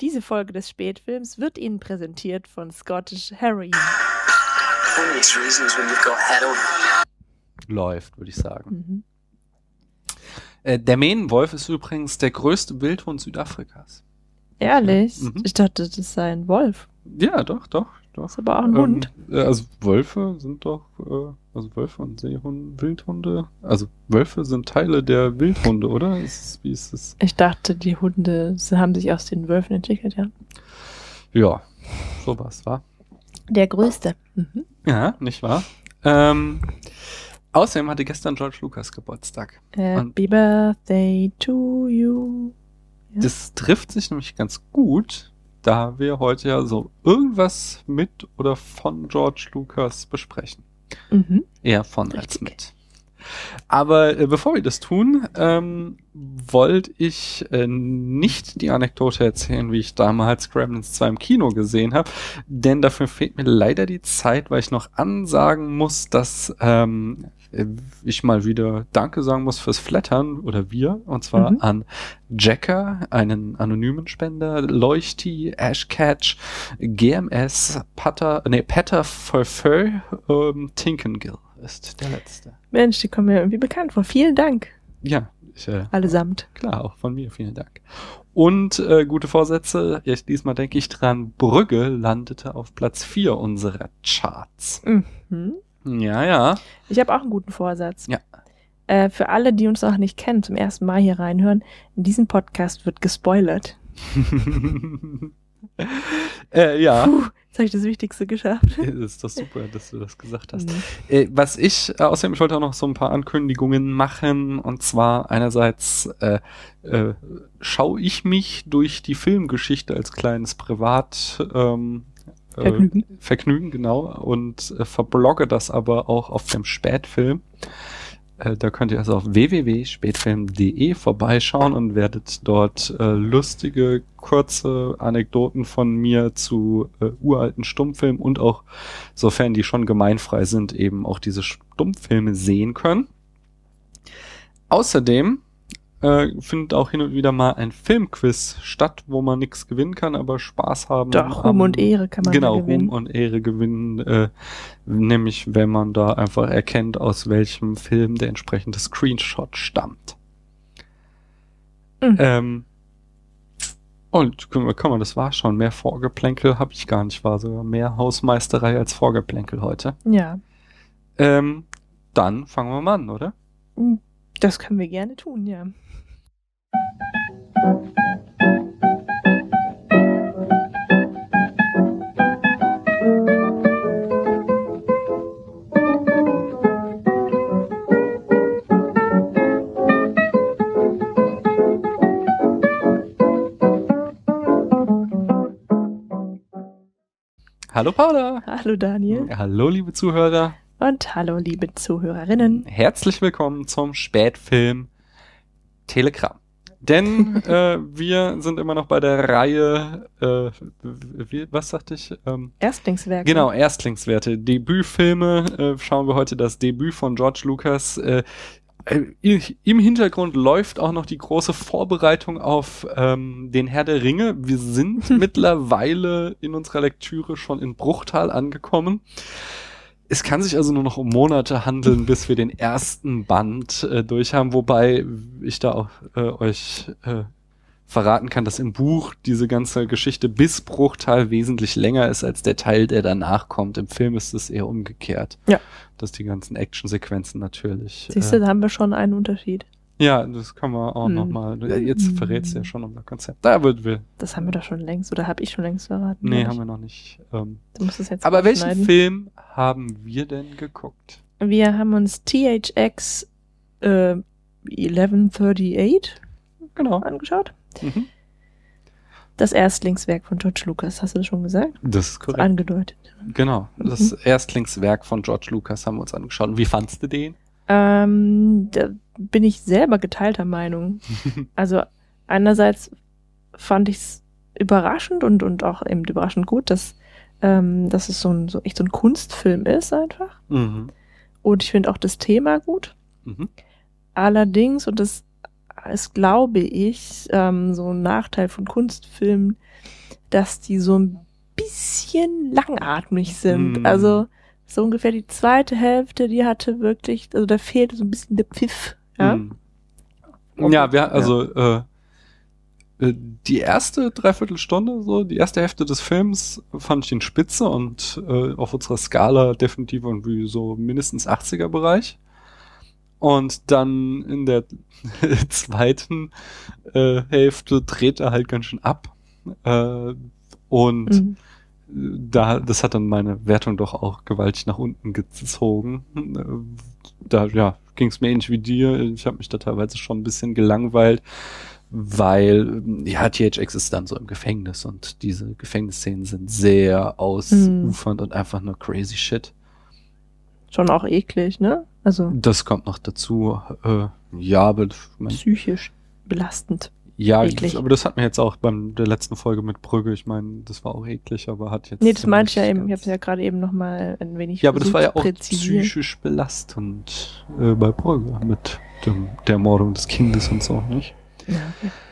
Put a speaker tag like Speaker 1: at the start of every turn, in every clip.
Speaker 1: Diese Folge des Spätfilms wird Ihnen präsentiert von Scottish Heroin.
Speaker 2: Läuft, würde ich sagen. Mhm. Äh, der Mähnenwolf ist übrigens der größte Wildhund Südafrikas.
Speaker 1: Ehrlich? Mhm. Ich dachte, das sei ein Wolf.
Speaker 2: Ja, doch, doch, doch.
Speaker 1: Ist aber auch ein ähm, Hund.
Speaker 2: Also Wölfe sind doch, äh, also Wölfe und Seehunde, Wildhunde. Also Wölfe sind Teile der Wildhunde, oder? Ist, wie ist es?
Speaker 1: Ich dachte, die Hunde haben sich aus den Wölfen entwickelt, ja.
Speaker 2: Ja, sowas, war.
Speaker 1: Der größte. Mhm.
Speaker 2: Ja, nicht wahr? Ähm, außerdem hatte gestern George Lucas Geburtstag.
Speaker 1: Happy Birthday to you.
Speaker 2: Ja. Das trifft sich nämlich ganz gut, da wir heute ja so irgendwas mit oder von George Lucas besprechen. Mhm. Eher von Richtig. als mit. Aber äh, bevor wir das tun, ähm, wollte ich äh, nicht die Anekdote erzählen, wie ich damals Gremlins 2 im Kino gesehen habe, denn dafür fehlt mir leider die Zeit, weil ich noch ansagen muss, dass ähm, ich mal wieder Danke sagen muss fürs Flattern oder wir, und zwar mhm. an Jacker, einen anonymen Spender, Leuchti, Ashcatch, GMS, Patter, nee, Petter Furfur, ähm, Tinkengill ist der letzte.
Speaker 1: Mensch, die kommen mir irgendwie bekannt vor. Vielen Dank.
Speaker 2: Ja. Ich, äh,
Speaker 1: Allesamt.
Speaker 2: Klar, auch von mir. Vielen Dank. Und äh, gute Vorsätze. Ja, diesmal denke ich dran. Brügge landete auf Platz 4 unserer Charts. Mhm. Ja, ja.
Speaker 1: Ich habe auch einen guten Vorsatz.
Speaker 2: Ja.
Speaker 1: Äh, für alle, die uns noch nicht kennen, zum ersten Mal hier reinhören, in diesem Podcast wird gespoilert.
Speaker 2: äh, ja. Puh,
Speaker 1: jetzt habe ich das Wichtigste geschafft.
Speaker 2: Das ist doch super, dass du das gesagt hast. Mhm. Äh, was ich, äh, außerdem, ich wollte auch noch so ein paar Ankündigungen machen. Und zwar einerseits äh, äh, schaue ich mich durch die Filmgeschichte als kleines Privat ähm,
Speaker 1: äh, Vergnügen.
Speaker 2: Vergnügen, genau. Und äh, verblogge das aber auch auf dem Spätfilm. Äh, da könnt ihr also auf www.spätfilm.de vorbeischauen und werdet dort äh, lustige, kurze Anekdoten von mir zu äh, uralten Stummfilmen und auch, sofern die schon gemeinfrei sind, eben auch diese Stummfilme sehen können. Außerdem äh, findet auch hin und wieder mal ein Filmquiz statt, wo man nichts gewinnen kann, aber Spaß haben.
Speaker 1: Doch, Ruhm und Ehre kann man
Speaker 2: genau,
Speaker 1: gewinnen.
Speaker 2: Genau, Ruhm und Ehre gewinnen, äh, nämlich wenn man da einfach erkennt, aus welchem Film der entsprechende Screenshot stammt. Mhm. Ähm, und kann man, das war schon. Mehr Vorgeplänkel habe ich gar nicht. War sogar mehr Hausmeisterei als Vorgeplänkel heute.
Speaker 1: Ja.
Speaker 2: Ähm, dann fangen wir mal an, oder?
Speaker 1: Das können wir gerne tun, ja.
Speaker 2: Hallo Paula.
Speaker 1: Hallo Daniel.
Speaker 2: Hallo liebe Zuhörer.
Speaker 1: Und hallo liebe Zuhörerinnen.
Speaker 2: Herzlich willkommen zum Spätfilm Telegram. Denn äh, wir sind immer noch bei der Reihe, äh, wie, was sagte ich? Ähm,
Speaker 1: Erstlingswerke.
Speaker 2: Genau, Erstlingswerte. Debütfilme äh, schauen wir heute das Debüt von George Lucas. Äh, äh Im Hintergrund läuft auch noch die große Vorbereitung auf ähm, den Herr der Ringe. Wir sind mittlerweile in unserer Lektüre schon in Bruchtal angekommen. Es kann sich also nur noch um Monate handeln, bis wir den ersten Band äh, durch haben, wobei ich da auch äh, euch äh, verraten kann, dass im Buch diese ganze Geschichte bis Bruchteil wesentlich länger ist als der Teil, der danach kommt. Im Film ist es eher umgekehrt.
Speaker 1: Ja.
Speaker 2: Dass die ganzen Actionsequenzen natürlich.
Speaker 1: Siehst du, äh, da haben wir schon einen Unterschied.
Speaker 2: Ja, das kann man auch hm. nochmal. Jetzt hm. verrätst du ja schon unser Konzept. Da wird wir.
Speaker 1: Das haben wir doch schon längst, oder habe ich schon längst verraten?
Speaker 2: Nee, haben wir noch nicht. Ähm,
Speaker 1: du musst es jetzt
Speaker 2: aber welchen Film haben wir denn geguckt?
Speaker 1: Wir haben uns THX äh, 1138 genau. angeschaut. Mhm. Das Erstlingswerk von George Lucas, hast du das schon gesagt?
Speaker 2: Das ist korrekt.
Speaker 1: Angedeutet.
Speaker 2: Genau, das mhm. Erstlingswerk von George Lucas haben wir uns angeschaut. wie fandst du den?
Speaker 1: Ähm, bin ich selber geteilter Meinung. also einerseits fand ich es überraschend und, und auch eben überraschend gut, dass, ähm, dass es so ein, so echt so ein Kunstfilm ist einfach. Mhm. Und ich finde auch das Thema gut. Mhm. Allerdings, und das ist, glaube ich, ähm, so ein Nachteil von Kunstfilmen, dass die so ein bisschen langatmig sind. Mm. Also so ungefähr die zweite Hälfte, die hatte wirklich, also da fehlte so ein bisschen der Pfiff. Ja, mm.
Speaker 2: ja wir, also ja. Äh, äh, die erste Dreiviertelstunde, so die erste Hälfte des Films fand ich in Spitze und äh, auf unserer Skala definitiv irgendwie so mindestens 80er Bereich. Und dann in der zweiten äh, Hälfte dreht er halt ganz schön ab. Äh, und mhm. Da, das hat dann meine Wertung doch auch gewaltig nach unten gezogen. Da ja, ging es mir ähnlich wie dir. Ich habe mich da teilweise schon ein bisschen gelangweilt weil ja, THX ist dann so im Gefängnis und diese Gefängnisszenen sind sehr ausufernd mhm. und einfach nur crazy shit.
Speaker 1: Schon auch eklig, ne?
Speaker 2: Also. Das kommt noch dazu. Äh, ja, aber
Speaker 1: mein, psychisch belastend.
Speaker 2: Ja, eklig. aber das hat mir jetzt auch beim der letzten Folge mit Brügge, ich meine, das war auch eklig, aber hat jetzt.
Speaker 1: Nee, das meinte ich ja eben, ich habe es ja gerade eben noch mal ein wenig
Speaker 2: Ja, aber das war ja auch psychisch belastend äh, bei Brügge mit dem, der Mordung des Kindes und so, nicht? Ja.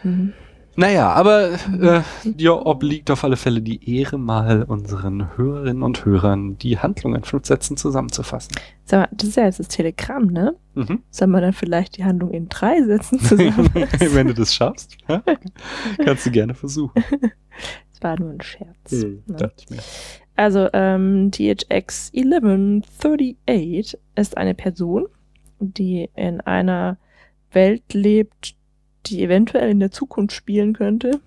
Speaker 2: Mhm. Naja, aber äh, dir obliegt auf alle Fälle die Ehre, mal unseren Hörerinnen und Hörern die Handlung in fünf Sätzen zusammenzufassen.
Speaker 1: Sag mal, das ist ja jetzt das Telegramm, ne? Mhm. Soll man dann vielleicht die Handlung in drei Sätzen zusammenfassen?
Speaker 2: Wenn du das schaffst, ja? kannst du gerne versuchen.
Speaker 1: Das war nur ein Scherz. Mhm, ne? Also, ähm, THX 1138 ist eine Person, die in einer Welt lebt, die eventuell in der Zukunft spielen könnte.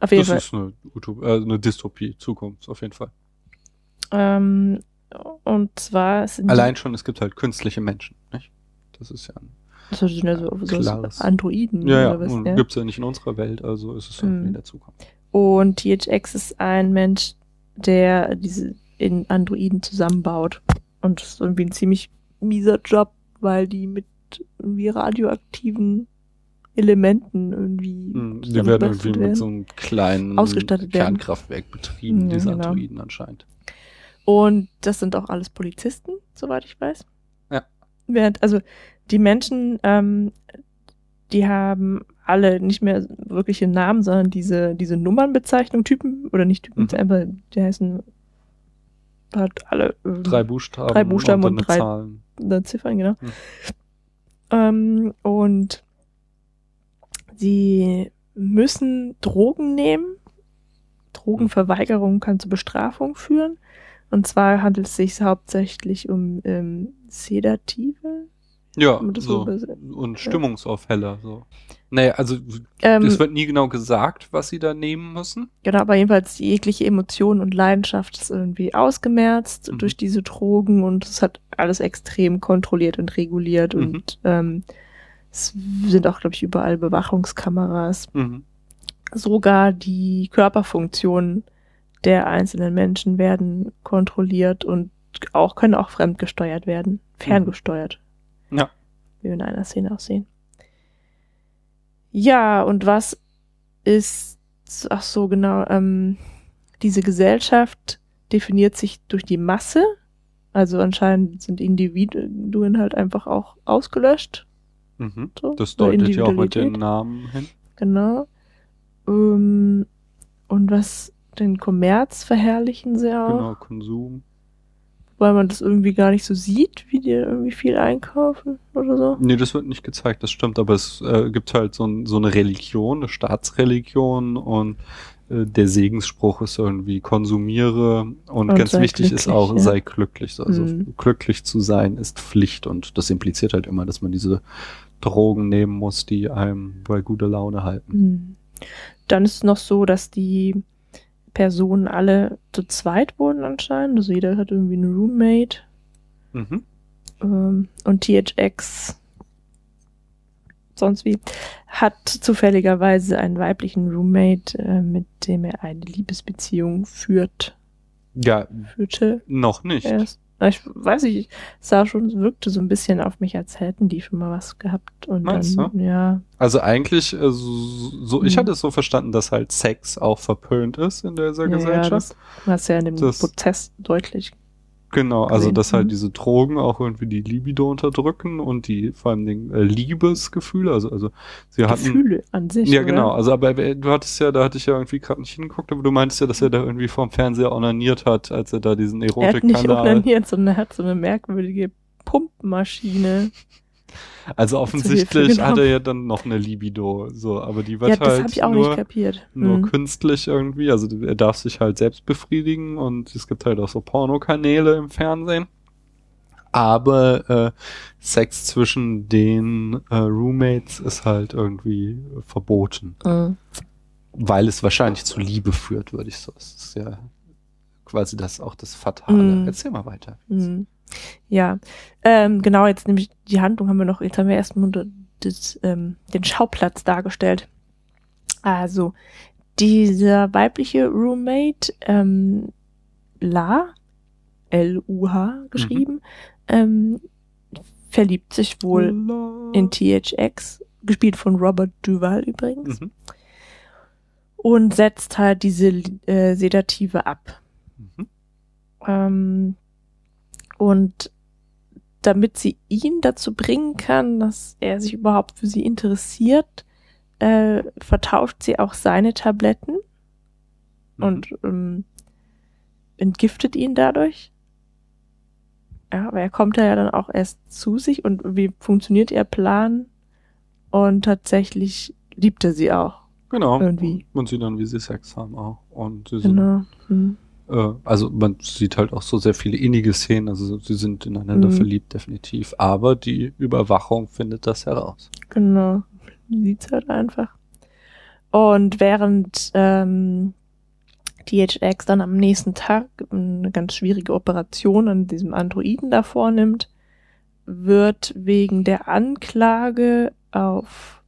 Speaker 2: Auf jeden das Fall. ist eine, Utop äh, eine Dystopie, Zukunft, auf jeden Fall.
Speaker 1: Ähm, und zwar
Speaker 2: sind Allein schon, es gibt halt künstliche Menschen, nicht? Das ist ja ein
Speaker 1: das sind ja so, so Androiden.
Speaker 2: Ja, ja, was, und ja. gibt's ja nicht in unserer Welt, also ist es mhm. in der Zukunft.
Speaker 1: Und THX ist ein Mensch, der diese in Androiden zusammenbaut. Und das ist irgendwie ein ziemlich mieser Job, weil die mit irgendwie radioaktiven Elementen irgendwie.
Speaker 2: Hm, die werden irgendwie werden. mit so einem kleinen Kernkraftwerk betrieben, ja, diese genau. Androiden anscheinend.
Speaker 1: Und das sind auch alles Polizisten, soweit ich weiß.
Speaker 2: Ja.
Speaker 1: Während, also die Menschen, ähm, die haben alle nicht mehr wirkliche Namen, sondern diese, diese Nummernbezeichnung, Typen, oder nicht Typen, mhm. aber die heißen hat alle
Speaker 2: äh, drei Buchstaben,
Speaker 1: drei Buchstaben und, und drei Zahlen. Ziffern, genau. Mhm. Ähm, und Sie müssen Drogen nehmen. Drogenverweigerung kann zu Bestrafung führen. Und zwar handelt es sich hauptsächlich um ähm, Sedative.
Speaker 2: Ja, so. und Stimmungsaufheller. So. Naja, also ähm, es wird nie genau gesagt, was sie da nehmen müssen.
Speaker 1: Genau, aber jedenfalls jegliche Emotion und Leidenschaft ist irgendwie ausgemerzt mhm. durch diese Drogen und es hat alles extrem kontrolliert und reguliert mhm. und ähm, es sind auch, glaube ich, überall Bewachungskameras. Mhm. Sogar die Körperfunktionen der einzelnen Menschen werden kontrolliert und auch können auch fremdgesteuert werden, ferngesteuert.
Speaker 2: Ja.
Speaker 1: Wie wir in einer Szene auch sehen. Ja, und was ist, ach so, genau, ähm, diese Gesellschaft definiert sich durch die Masse. Also anscheinend sind Individuen halt einfach auch ausgelöscht
Speaker 2: Mhm. So, das deutet ja auch mit den Namen hin.
Speaker 1: Genau. Ähm, und was den Kommerz verherrlichen sie auch.
Speaker 2: Genau, Konsum.
Speaker 1: Weil man das irgendwie gar nicht so sieht, wie die irgendwie viel einkaufen oder so.
Speaker 2: Nee, das wird nicht gezeigt, das stimmt, aber es äh, gibt halt so, ein, so eine Religion, eine Staatsreligion und der Segensspruch ist irgendwie konsumiere und, und ganz wichtig ist auch, ja. sei glücklich. Also mhm. glücklich zu sein ist Pflicht und das impliziert halt immer, dass man diese Drogen nehmen muss, die einem bei guter Laune halten. Mhm.
Speaker 1: Dann ist es noch so, dass die Personen alle zu zweit wohnen anscheinend. Also jeder hat irgendwie einen Roommate. Mhm. Ähm, und THX sonst wie, hat zufälligerweise einen weiblichen Roommate, äh, mit dem er eine Liebesbeziehung führt.
Speaker 2: Ja.
Speaker 1: Führte.
Speaker 2: Noch nicht. Erst.
Speaker 1: Ich weiß nicht, sah schon, wirkte so ein bisschen auf mich, als hätten die schon mal was gehabt. Und Meinst dann, du? ja.
Speaker 2: Also eigentlich, äh, so, ich hm. hatte es so verstanden, dass halt Sex auch verpönt ist in dieser ja, Gesellschaft.
Speaker 1: Ja, das hast ja in dem das, Prozess deutlich
Speaker 2: Genau, also dass halt diese Drogen auch irgendwie die Libido unterdrücken und die vor allem den äh, Liebesgefühle, also also sie hatten
Speaker 1: Gefühle an sich.
Speaker 2: Ja, genau, also aber du hattest ja, da hatte ich ja irgendwie gerade nicht hingeguckt, aber du meintest ja, dass er da irgendwie vorm Fernseher onaniert hat, als er da diesen Erotikkanal. Er hat nicht
Speaker 1: onaniert, sondern er hat so eine merkwürdige Pumpmaschine.
Speaker 2: Also offensichtlich hat er ja dann noch eine Libido, so, aber die wird ja, halt
Speaker 1: das ich auch nur, nicht kapiert.
Speaker 2: nur hm. künstlich irgendwie, also er darf sich halt selbst befriedigen und es gibt halt auch so Pornokanäle im Fernsehen. Aber äh, Sex zwischen den äh, Roommates ist halt irgendwie verboten. Mhm. Weil es wahrscheinlich zu Liebe führt, würde ich so. Das ist ja quasi das auch das Fatale. Mhm. Erzähl mal weiter.
Speaker 1: Mhm. Ja, ähm, genau, jetzt nämlich die Handlung haben wir noch, jetzt haben wir erstmal das, ähm, den Schauplatz dargestellt. Also, dieser weibliche Roommate, ähm, La, L-U-H geschrieben, mhm. ähm, verliebt sich wohl La. in THX, gespielt von Robert Duval übrigens. Mhm. Und setzt halt diese äh, Sedative ab. Mhm. Ähm, und damit sie ihn dazu bringen kann, dass er sich überhaupt für sie interessiert, äh, vertauscht sie auch seine Tabletten mhm. und ähm, entgiftet ihn dadurch. Ja, aber er kommt ja dann auch erst zu sich und wie funktioniert ihr Plan? Und tatsächlich liebt er sie auch.
Speaker 2: Genau. Irgendwie. Und sie dann, wie sie Sex haben auch. Und sie sind genau. Hm. Äh, also man sieht halt auch so sehr viele innige Szenen, also sie sind ineinander mhm. verliebt, definitiv. Aber die Überwachung findet das heraus.
Speaker 1: Genau. Sieht's halt einfach. Und während ähm, DHX dann am nächsten Tag eine ganz schwierige Operation an diesem Androiden da vornimmt, wird wegen der Anklage auf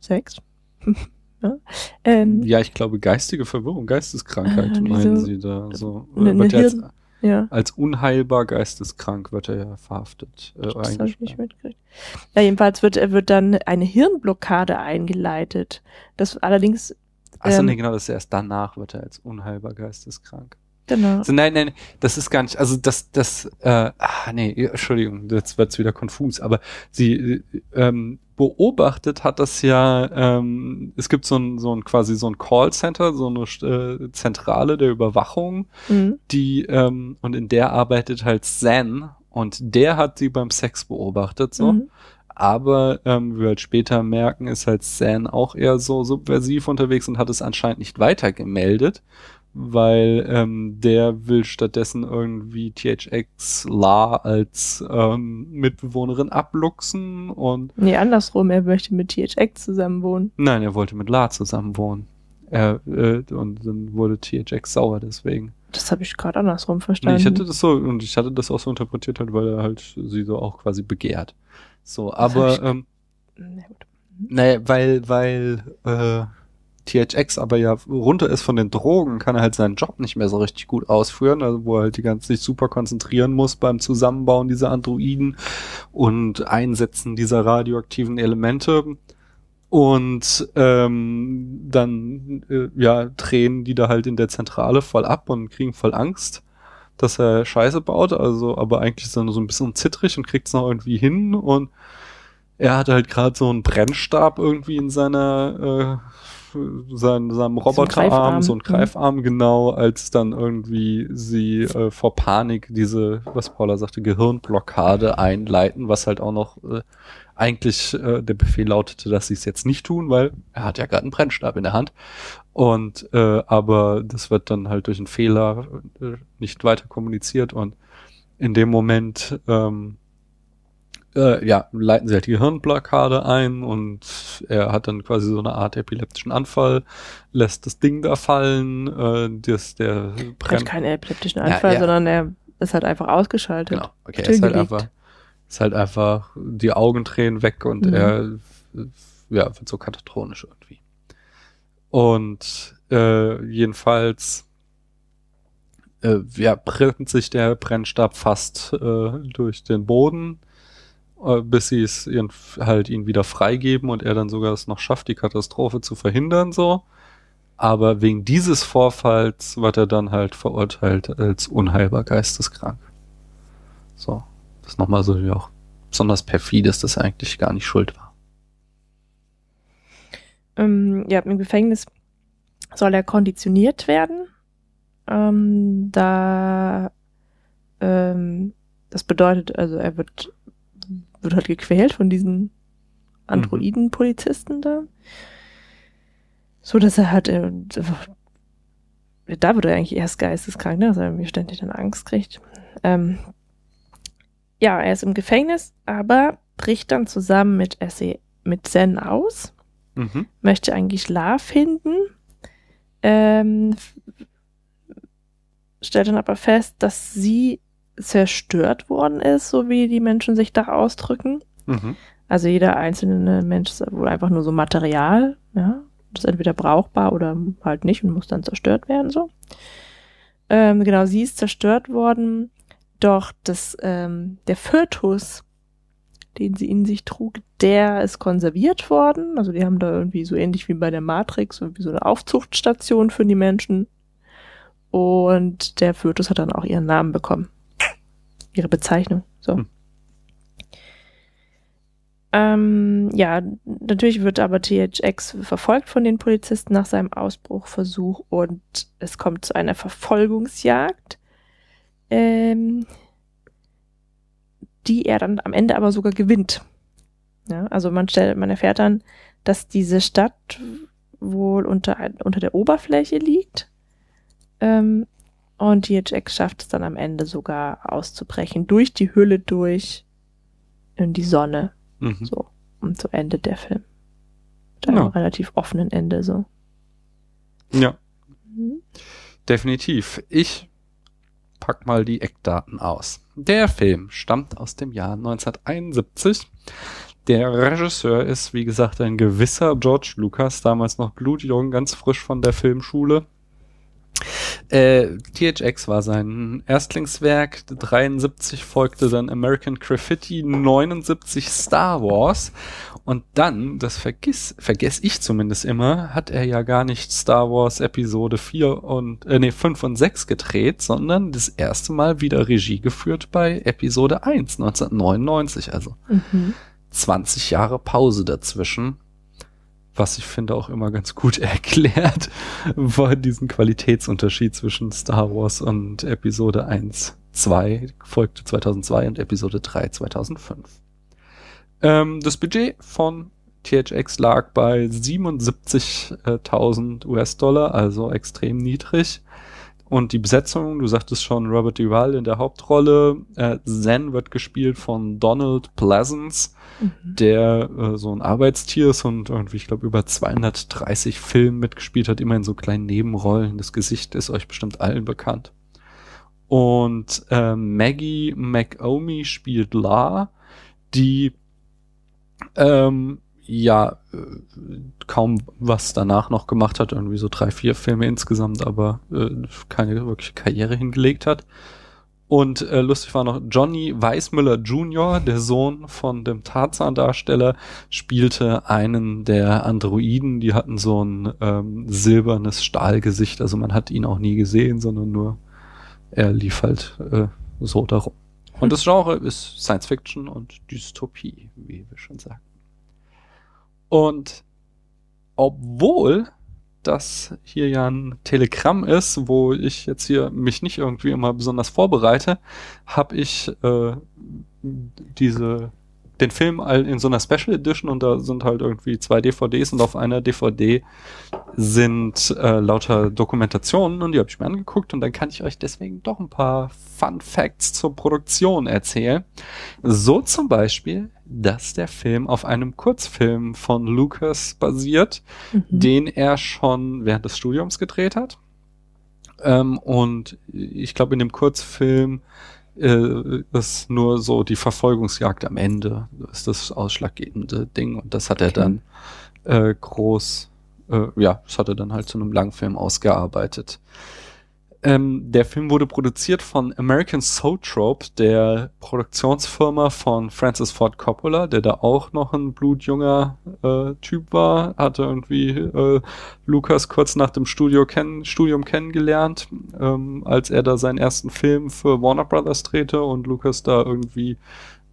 Speaker 1: Sex
Speaker 2: Ne? Ähm, ja, ich glaube, geistige Verwirrung, Geisteskrankheit äh, meinen so, Sie da. So,
Speaker 1: ne,
Speaker 2: ne als, ja. als unheilbar geisteskrank wird er ja verhaftet. Äh, das habe ich nicht
Speaker 1: mitgekriegt. Ja, jedenfalls wird, wird dann eine Hirnblockade eingeleitet. Das allerdings.
Speaker 2: Achso, ähm, nee, genau, das ist erst danach wird er als unheilbar geisteskrank.
Speaker 1: Genau.
Speaker 2: So, nein, nein, das ist gar nicht, also das, das, äh, ah, nee, Entschuldigung, jetzt wird's wieder konfus, aber sie ähm, beobachtet hat das ja, ähm, es gibt so ein, so ein quasi so ein Callcenter, so eine äh, Zentrale der Überwachung, mhm. die, ähm, und in der arbeitet halt Zen und der hat sie beim Sex beobachtet, so. Mhm. Aber ähm, wir halt später merken, ist halt Zen auch eher so subversiv unterwegs und hat es anscheinend nicht weiter gemeldet weil ähm, der will stattdessen irgendwie THX La als ähm, Mitbewohnerin abluchsen und.
Speaker 1: Nee, andersrum, er möchte mit THX zusammenwohnen.
Speaker 2: Nein, er wollte mit La zusammenwohnen. Er, äh, und dann wurde THX sauer deswegen.
Speaker 1: Das habe ich gerade andersrum verstanden.
Speaker 2: Nee, ich hatte das so, und ich hatte das auch so interpretiert halt, weil er halt sie so auch quasi begehrt. So, aber ähm, na gut. Naja, weil, weil, äh, THX aber ja runter ist von den Drogen, kann er halt seinen Job nicht mehr so richtig gut ausführen, also wo er halt die ganze sich super konzentrieren muss beim Zusammenbauen dieser Androiden und Einsetzen dieser radioaktiven Elemente. Und ähm, dann äh, ja drehen die da halt in der Zentrale voll ab und kriegen voll Angst, dass er Scheiße baut. Also, aber eigentlich ist er nur so ein bisschen zittrig und kriegt es noch irgendwie hin. Und er hat halt gerade so einen Brennstab irgendwie in seiner äh, sein, seinem Roboterarm, so ein Greifarm, mhm. genau, als dann irgendwie sie äh, vor Panik diese, was Paula sagte, Gehirnblockade einleiten, was halt auch noch äh, eigentlich äh, der Befehl lautete, dass sie es jetzt nicht tun, weil er hat ja gerade einen Brennstab in der Hand. Und äh, aber das wird dann halt durch einen Fehler äh, nicht weiter kommuniziert und in dem Moment ähm, äh, ja, leiten sie halt die Hirnblockade ein und er hat dann quasi so eine Art epileptischen Anfall, lässt das Ding da fallen, äh, das, der
Speaker 1: brennt. Er hat keinen epileptischen Anfall, ja, sondern er ist halt einfach ausgeschaltet. Genau,
Speaker 2: okay, er ist halt einfach, ist halt einfach, die Augen drehen weg und mhm. er, ja, wird so katatronisch irgendwie. Und äh, jedenfalls äh, ja, brennt sich der Brennstab fast äh, durch den Boden bis sie es ihren, halt ihn wieder freigeben und er dann sogar es noch schafft, die Katastrophe zu verhindern, so. aber wegen dieses Vorfalls wird er dann halt verurteilt als unheilbar geisteskrank. So, das ist nochmal so wie auch besonders perfide, dass das eigentlich gar nicht schuld war.
Speaker 1: Ähm, ja, im Gefängnis soll er konditioniert werden. Ähm, da ähm, das bedeutet, also er wird, wird halt gequält von diesen Androiden-Polizisten da. So dass er halt, äh, da wird er eigentlich erst geisteskrank, ne? dass er irgendwie ständig dann Angst kriegt. Ähm, ja, er ist im Gefängnis, aber bricht dann zusammen mit, SE, mit Zen aus, mhm. möchte eigentlich La finden, ähm, stellt dann aber fest, dass sie zerstört worden ist, so wie die Menschen sich da ausdrücken. Mhm. Also jeder einzelne Mensch ist wohl einfach nur so Material, ja. Das ist entweder brauchbar oder halt nicht und muss dann zerstört werden, so. Ähm, genau, sie ist zerstört worden, doch das, ähm, der Fötus, den sie in sich trug, der ist konserviert worden. Also die haben da irgendwie so ähnlich wie bei der Matrix, irgendwie so eine Aufzuchtstation für die Menschen. Und der Fötus hat dann auch ihren Namen bekommen ihre Bezeichnung. So. Hm. Ähm, ja, natürlich wird aber THX verfolgt von den Polizisten nach seinem Ausbruchversuch und es kommt zu einer Verfolgungsjagd, ähm, die er dann am Ende aber sogar gewinnt. Ja, also man stellt, man erfährt dann, dass diese Stadt wohl unter, unter der Oberfläche liegt ähm, und THX schafft es dann am Ende sogar auszubrechen, durch die Hülle durch in die Sonne. Mhm. So. Und so endet der Film. Mit einem ja. relativ offenen Ende, so.
Speaker 2: Ja. Mhm. Definitiv. Ich pack mal die Eckdaten aus. Der Film stammt aus dem Jahr 1971. Der Regisseur ist, wie gesagt, ein gewisser George Lucas, damals noch blutjung, ganz frisch von der Filmschule. Äh, THX war sein Erstlingswerk, 73 folgte dann American Graffiti, 79 Star Wars. Und dann, das vergiss, vergesse ich zumindest immer, hat er ja gar nicht Star Wars Episode 4 und, äh, nee, 5 und 6 gedreht, sondern das erste Mal wieder Regie geführt bei Episode 1, 1999, also mhm. 20 Jahre Pause dazwischen was ich finde auch immer ganz gut erklärt, war diesen Qualitätsunterschied zwischen Star Wars und Episode 1, 2, folgte 2002 und Episode 3 2005. Ähm, das Budget von THX lag bei 77.000 US-Dollar, also extrem niedrig. Und die Besetzung, du sagtest schon, Robert Duval in der Hauptrolle. Äh, Zen wird gespielt von Donald Pleasance, mhm. der äh, so ein Arbeitstier ist und irgendwie, ich glaube, über 230 Filme mitgespielt hat, immer in so kleinen Nebenrollen. Das Gesicht ist euch bestimmt allen bekannt. Und äh, Maggie McOmi spielt La, die ähm, ja äh, kaum was danach noch gemacht hat, irgendwie so drei, vier Filme insgesamt, aber äh, keine wirkliche Karriere hingelegt hat. Und äh, lustig war noch, Johnny Weissmüller Jr., der Sohn von dem Tarzan-Darsteller, spielte einen der Androiden, die hatten so ein ähm, silbernes Stahlgesicht, also man hat ihn auch nie gesehen, sondern nur er lief halt äh, so darum. Und das Genre ist Science Fiction und Dystopie, wie wir schon sagten. Und obwohl das hier ja ein Telegramm ist, wo ich jetzt hier mich nicht irgendwie immer besonders vorbereite, habe ich äh, diese den Film in so einer Special Edition und da sind halt irgendwie zwei DVDs und auf einer DVD sind äh, lauter Dokumentationen und die habe ich mir angeguckt und dann kann ich euch deswegen doch ein paar Fun Facts zur Produktion erzählen. So zum Beispiel, dass der Film auf einem Kurzfilm von Lucas basiert, mhm. den er schon während des Studiums gedreht hat. Ähm, und ich glaube, in dem Kurzfilm äh, ist nur so die Verfolgungsjagd am Ende, ist das ausschlaggebende Ding. Und das hat er dann äh, groß, äh, ja, das hat er dann halt zu einem Langfilm ausgearbeitet. Ähm, der Film wurde produziert von American Soatrope, der Produktionsfirma von Francis Ford Coppola, der da auch noch ein blutjunger äh, Typ war, hatte irgendwie äh, Lucas kurz nach dem Studio kenn Studium kennengelernt, ähm, als er da seinen ersten Film für Warner Brothers drehte und Lucas da irgendwie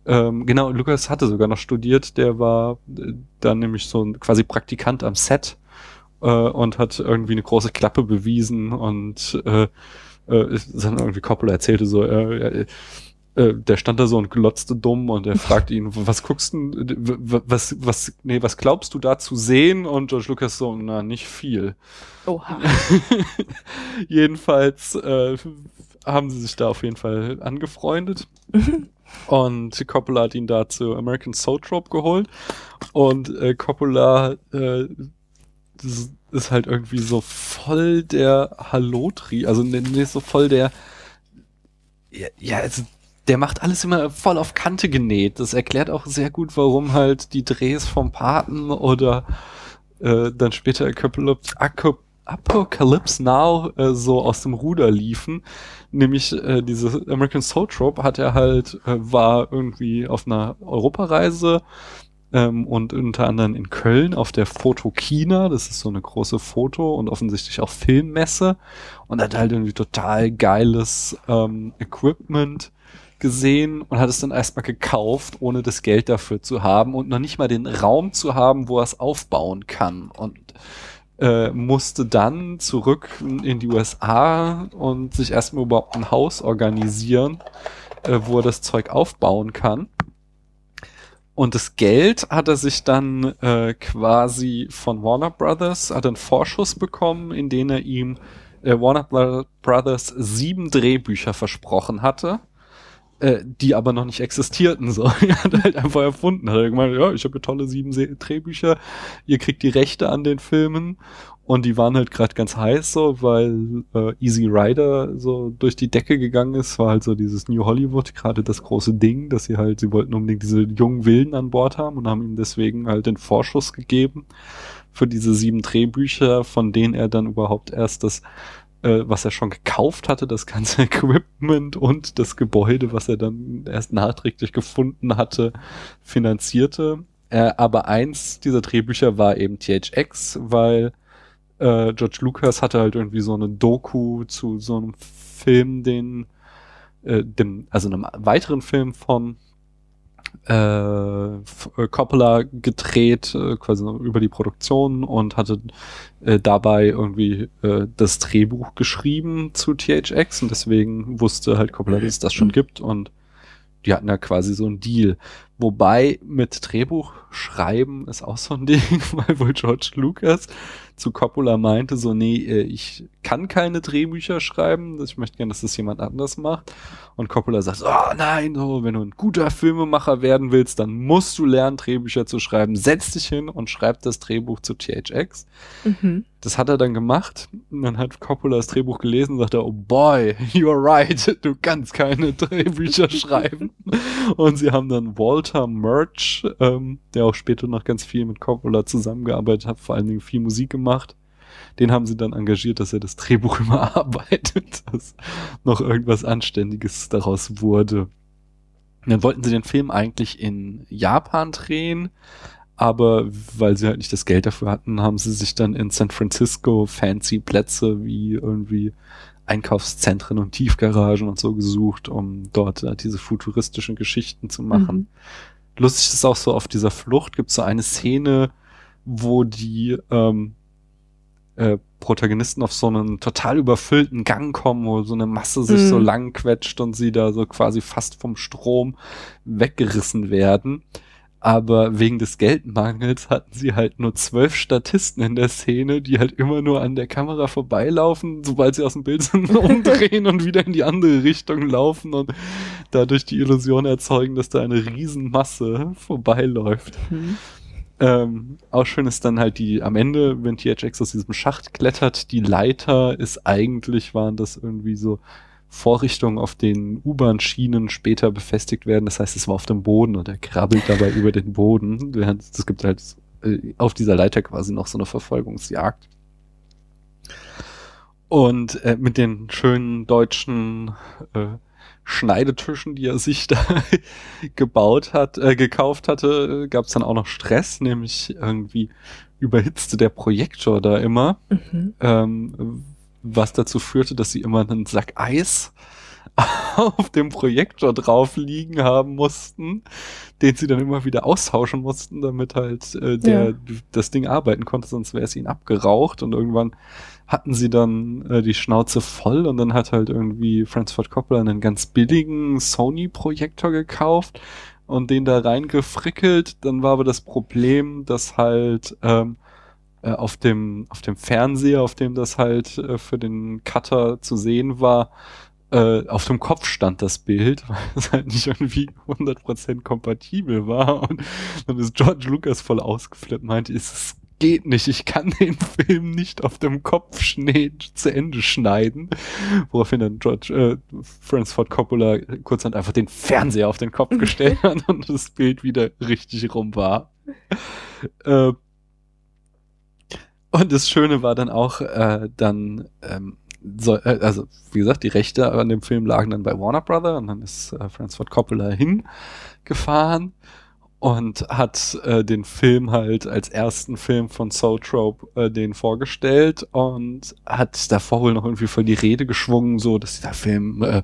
Speaker 2: ähm, genau, Lucas hatte sogar noch studiert, der war äh, dann nämlich so ein quasi Praktikant am Set äh, und hat irgendwie eine große Klappe bewiesen und äh, äh, dann irgendwie Coppola erzählte so, äh, äh, der stand da so und glotzte dumm und er fragte ihn, was guckst du, was, was, nee, was glaubst du da zu sehen? Und George Lucas so, na, nicht viel. Oha. Jedenfalls äh, haben sie sich da auf jeden Fall angefreundet. und Coppola hat ihn da zu American Soul Trope geholt. Und äh, Coppola äh, das ist halt irgendwie so voll der Hallotri, also nee, nee, so voll der, ja, ja also der macht alles immer voll auf Kante genäht. Das erklärt auch sehr gut, warum halt die Drehs vom Paten oder äh, dann später Apocalypse, Apocalypse Now äh, so aus dem Ruder liefen. Nämlich äh, diese American Soul Trope hat er halt, äh, war irgendwie auf einer Europareise ähm, und unter anderem in Köln auf der Fotokina, das ist so eine große Foto- und offensichtlich auch Filmmesse. Und hat halt irgendwie total geiles ähm, Equipment gesehen und hat es dann erstmal gekauft, ohne das Geld dafür zu haben und noch nicht mal den Raum zu haben, wo er es aufbauen kann. Und äh, musste dann zurück in die USA und sich erstmal überhaupt ein Haus organisieren, äh, wo er das Zeug aufbauen kann. Und das Geld hat er sich dann äh, quasi von Warner Brothers, hat einen Vorschuss bekommen, in den er ihm äh, Warner Brothers sieben Drehbücher versprochen hatte, äh, die aber noch nicht existierten. So, er hat halt einfach erfunden. Hat er gemeint, ja, ich habe tolle sieben Drehbücher, ihr kriegt die Rechte an den Filmen und die waren halt gerade ganz heiß so, weil äh, Easy Rider so durch die Decke gegangen ist. War halt so dieses New Hollywood, gerade das große Ding, dass sie halt, sie wollten unbedingt diese jungen Wilden an Bord haben und haben ihm deswegen halt den Vorschuss gegeben für diese sieben Drehbücher, von denen er dann überhaupt erst das, äh, was er schon gekauft hatte, das ganze Equipment und das Gebäude, was er dann erst nachträglich gefunden hatte, finanzierte. Äh, aber eins dieser Drehbücher war eben THX, weil äh, George Lucas hatte halt irgendwie so eine Doku zu so einem Film, den, äh, dem, also einem weiteren Film von äh, äh, Coppola gedreht, äh, quasi über die Produktion und hatte äh, dabei irgendwie äh, das Drehbuch geschrieben zu THX und deswegen wusste halt Coppola, dass es das schon gibt und die hatten ja quasi so einen Deal. Wobei mit Drehbuch schreiben ist auch so ein Ding, weil wohl George Lucas zu Coppola meinte, so, nee, äh, ich kann keine Drehbücher schreiben, ich möchte gerne, dass das jemand anders macht. Und Coppola sagt, oh nein, so, wenn du ein guter Filmemacher werden willst, dann musst du lernen, Drehbücher zu schreiben. Setz dich hin und schreib das Drehbuch zu THX. Mhm. Das hat er dann gemacht. Und dann hat Coppola das Drehbuch gelesen und sagte, oh boy, you're right, du kannst keine Drehbücher schreiben. und sie haben dann Walter Murch, ähm, der auch später noch ganz viel mit Coppola zusammengearbeitet hat, vor allen Dingen viel Musik gemacht. Den haben sie dann engagiert, dass er das Drehbuch überarbeitet, dass noch irgendwas Anständiges daraus wurde. Und dann wollten sie den Film eigentlich in Japan drehen, aber weil sie halt nicht das Geld dafür hatten, haben sie sich dann in San Francisco fancy Plätze wie irgendwie Einkaufszentren und Tiefgaragen und so gesucht, um dort äh, diese futuristischen Geschichten zu machen. Mhm. Lustig ist auch so, auf dieser Flucht gibt es so eine Szene, wo die ähm, äh, Protagonisten auf so einen total überfüllten Gang kommen, wo so eine Masse sich mhm. so lang quetscht und sie da so quasi fast vom Strom weggerissen werden aber wegen des Geldmangels hatten sie halt nur zwölf Statisten in der Szene, die halt immer nur an der Kamera vorbeilaufen, sobald sie aus dem Bild sind, umdrehen und wieder in die andere Richtung laufen und dadurch die Illusion erzeugen, dass da eine Riesenmasse vorbeiläuft. Mhm. Ähm, auch schön ist dann halt die, am Ende, wenn THX aus diesem Schacht klettert, die Leiter ist eigentlich, waren das irgendwie so Vorrichtungen auf den U-Bahn-Schienen später befestigt werden. Das heißt, es war auf dem Boden und er krabbelt dabei über den Boden. Es gibt halt äh, auf dieser Leiter quasi noch so eine Verfolgungsjagd. Und äh, mit den schönen deutschen äh, Schneidetischen, die er sich da gebaut hat, äh, gekauft hatte, gab es dann auch noch Stress, nämlich irgendwie überhitzte der Projektor da immer, mhm. ähm, was dazu führte, dass sie immer einen Sack Eis auf dem Projektor drauf liegen haben mussten, den sie dann immer wieder austauschen mussten, damit halt äh, der ja. das Ding arbeiten konnte, sonst wäre es ihnen abgeraucht und irgendwann hatten sie dann äh, die Schnauze voll und dann hat halt irgendwie Francis Ford Coppola einen ganz billigen Sony-Projektor gekauft und den da reingefrickelt. Dann war aber das Problem, dass halt ähm, äh, auf dem auf dem Fernseher, auf dem das halt äh, für den Cutter zu sehen war, äh, auf dem Kopf stand das Bild, weil es halt nicht irgendwie 100% kompatibel war. Und dann ist George Lucas voll ausgeflippt, meinte, es geht nicht, ich kann den Film nicht auf dem Kopf zu Ende schneiden. Woraufhin dann George, äh, Francis Ford Coppola kurzhand einfach den Fernseher auf den Kopf gestellt hat und das Bild wieder richtig rum war. äh, und das Schöne war dann auch, äh, dann ähm, so, äh, also wie gesagt, die Rechte an dem Film lagen dann bei Warner Brother und dann ist äh, Francis Ford Coppola hingefahren und hat äh, den Film halt als ersten Film von Soul Trope äh, den vorgestellt und hat davor wohl noch irgendwie voll die Rede geschwungen, so dass dieser Film äh,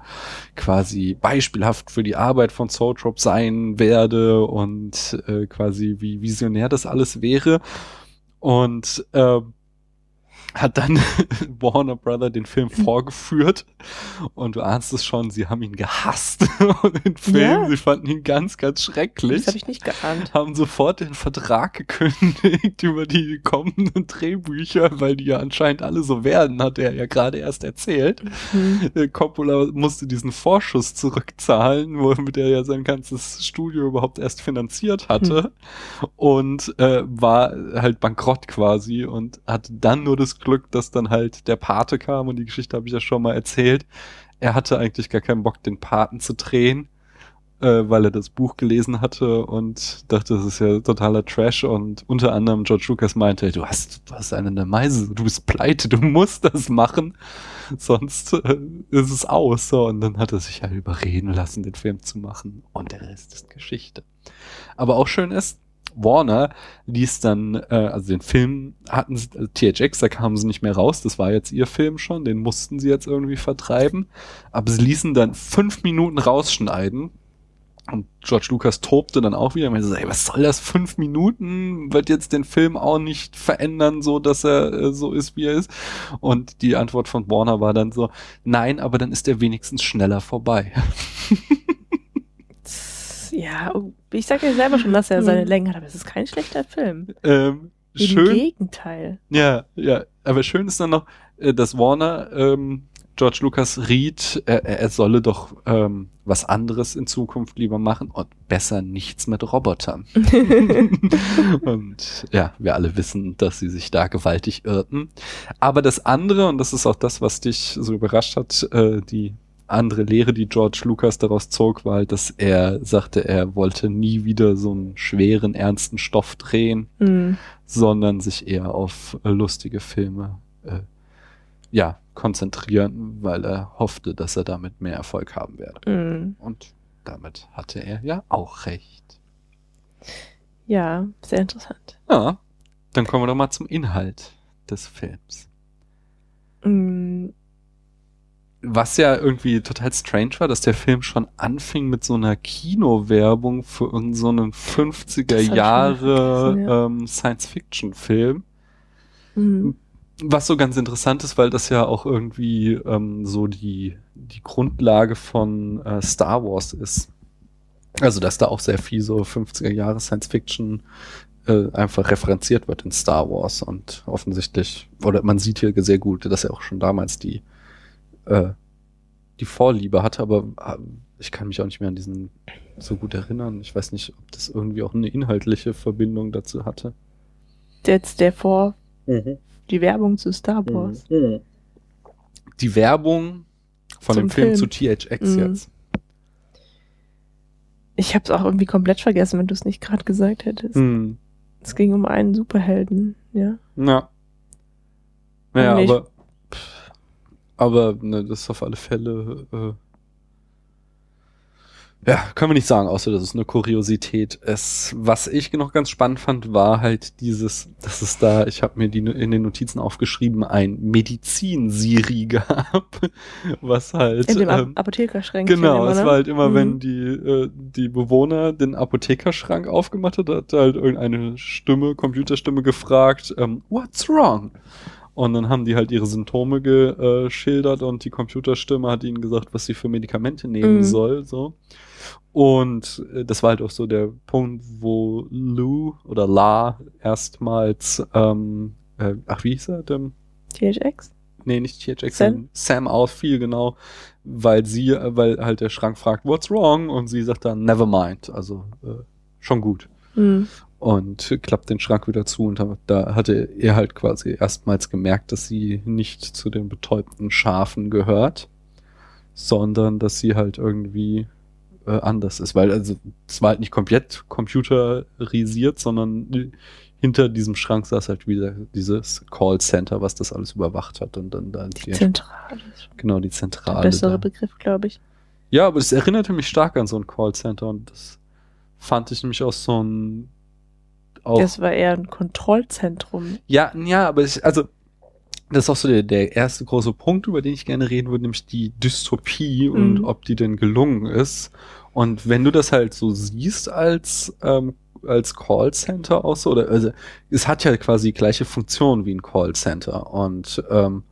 Speaker 2: quasi beispielhaft für die Arbeit von Soul Trope sein werde und äh, quasi wie visionär das alles wäre. Und äh, hat dann Warner Brother den Film vorgeführt und du ahnst es schon, sie haben ihn gehasst und den Film, ja. sie fanden ihn ganz, ganz schrecklich.
Speaker 1: Das habe ich nicht geahnt.
Speaker 2: Haben sofort den Vertrag gekündigt über die kommenden Drehbücher, weil die ja anscheinend alle so werden, hat er ja gerade erst erzählt. Mhm. Äh, Coppola musste diesen Vorschuss zurückzahlen, womit er ja sein ganzes Studio überhaupt erst finanziert hatte mhm. und äh, war halt bankrott quasi und hatte dann nur das Glück, dass dann halt der Pate kam und die Geschichte habe ich ja schon mal erzählt. Er hatte eigentlich gar keinen Bock, den Paten zu drehen, äh, weil er das Buch gelesen hatte und dachte, das ist ja totaler Trash und unter anderem George Lucas meinte, du hast, du hast eine Meise, du bist pleite, du musst das machen, sonst äh, ist es aus. So, und dann hat er sich ja überreden lassen, den Film zu machen und der Rest ist Geschichte. Aber auch schön ist, Warner ließ dann, äh, also den Film hatten sie, also THX, da kamen sie nicht mehr raus, das war jetzt ihr Film schon, den mussten sie jetzt irgendwie vertreiben, aber sie ließen dann fünf Minuten rausschneiden und George Lucas tobte dann auch wieder. Und meinte, ey, was soll das, fünf Minuten, wird jetzt den Film auch nicht verändern, so dass er äh, so ist, wie er ist. Und die Antwort von Warner war dann so, nein, aber dann ist er wenigstens schneller vorbei.
Speaker 1: ja, ich sag ja selber schon, dass er seine hm. Länge hat, aber es ist kein schlechter Film.
Speaker 2: Ähm,
Speaker 1: Im schön, Gegenteil.
Speaker 2: Ja, ja, aber schön ist dann noch, äh, dass Warner ähm, George Lucas riet, er, er solle doch ähm, was anderes in Zukunft lieber machen und besser nichts mit Robotern. und ja, wir alle wissen, dass sie sich da gewaltig irrten. Aber das andere, und das ist auch das, was dich so überrascht hat, äh, die andere Lehre, die George Lucas daraus zog, war halt, dass er sagte, er wollte nie wieder so einen schweren, ernsten Stoff drehen, mhm. sondern sich eher auf äh, lustige Filme äh, ja, konzentrieren, weil er hoffte, dass er damit mehr Erfolg haben werde. Mhm. Und damit hatte er ja auch recht.
Speaker 1: Ja, sehr interessant.
Speaker 2: Ja, dann kommen wir doch mal zum Inhalt des Films. Mhm was ja irgendwie total strange war, dass der Film schon anfing mit so einer Kinowerbung für irgendeinen so 50er Jahre ja. ähm, Science-Fiction-Film. Mhm. Was so ganz interessant ist, weil das ja auch irgendwie ähm, so die, die Grundlage von äh, Star Wars ist. Also, dass da auch sehr viel so 50er Jahre Science-Fiction äh, einfach referenziert wird in Star Wars und offensichtlich, oder man sieht hier sehr gut, dass er auch schon damals die äh, die Vorliebe hatte, aber äh, ich kann mich auch nicht mehr an diesen so gut erinnern. Ich weiß nicht, ob das irgendwie auch eine inhaltliche Verbindung dazu hatte.
Speaker 1: Jetzt der Vor, mhm. die Werbung zu Star mhm. Wars. Mhm.
Speaker 2: Die Werbung von Zum dem Film, Film, zu THX mhm. jetzt.
Speaker 1: Ich habe es auch irgendwie komplett vergessen, wenn du es nicht gerade gesagt hättest. Mhm. Es ging um einen Superhelden, ja.
Speaker 2: Ja. Naja, aber Aber ne, das ist auf alle Fälle äh, ja, können wir nicht sagen, außer dass es eine Kuriosität ist. Was ich noch ganz spannend fand, war halt dieses, dass es da, ich habe mir die in den Notizen aufgeschrieben, ein Medizin-Siri gab, was halt...
Speaker 1: In dem ähm, Apothekerschränkchen.
Speaker 2: Genau, es war halt immer, mhm. wenn die, äh, die Bewohner den Apothekerschrank aufgemacht hat, hat halt irgendeine Stimme, Computerstimme gefragt, ähm, what's wrong? Und dann haben die halt ihre Symptome geschildert und die Computerstimme hat ihnen gesagt, was sie für Medikamente nehmen mhm. soll, so. Und äh, das war halt auch so der Punkt, wo Lou oder La erstmals, ähm, äh, ach, wie hieß er denn?
Speaker 1: THX?
Speaker 2: Nee, nicht THX, Sam, Sam auffiel, genau, weil sie, äh, weil halt der Schrank fragt, what's wrong? Und sie sagt dann, never mind, also äh, schon gut. Mhm. Und klappt den Schrank wieder zu und da hatte er halt quasi erstmals gemerkt, dass sie nicht zu den betäubten Schafen gehört, sondern dass sie halt irgendwie äh, anders ist, weil also es war halt nicht komplett computerisiert, sondern hinter diesem Schrank saß halt wieder dieses Callcenter, was das alles überwacht hat und dann da
Speaker 1: die, die Zentrale.
Speaker 2: Genau, die Zentrale.
Speaker 1: Der bessere da. Begriff, glaube ich.
Speaker 2: Ja, aber es erinnerte mich stark an so ein Callcenter und das fand ich nämlich auch so ein
Speaker 1: auch, das war eher ein Kontrollzentrum.
Speaker 2: Ja, ja, aber ich, also das ist auch so der, der erste große Punkt, über den ich gerne reden würde, nämlich die Dystopie mhm. und ob die denn gelungen ist. Und wenn du das halt so siehst als ähm, als Callcenter auch so, oder also es hat ja quasi die gleiche Funktion wie ein Callcenter. Und ähm,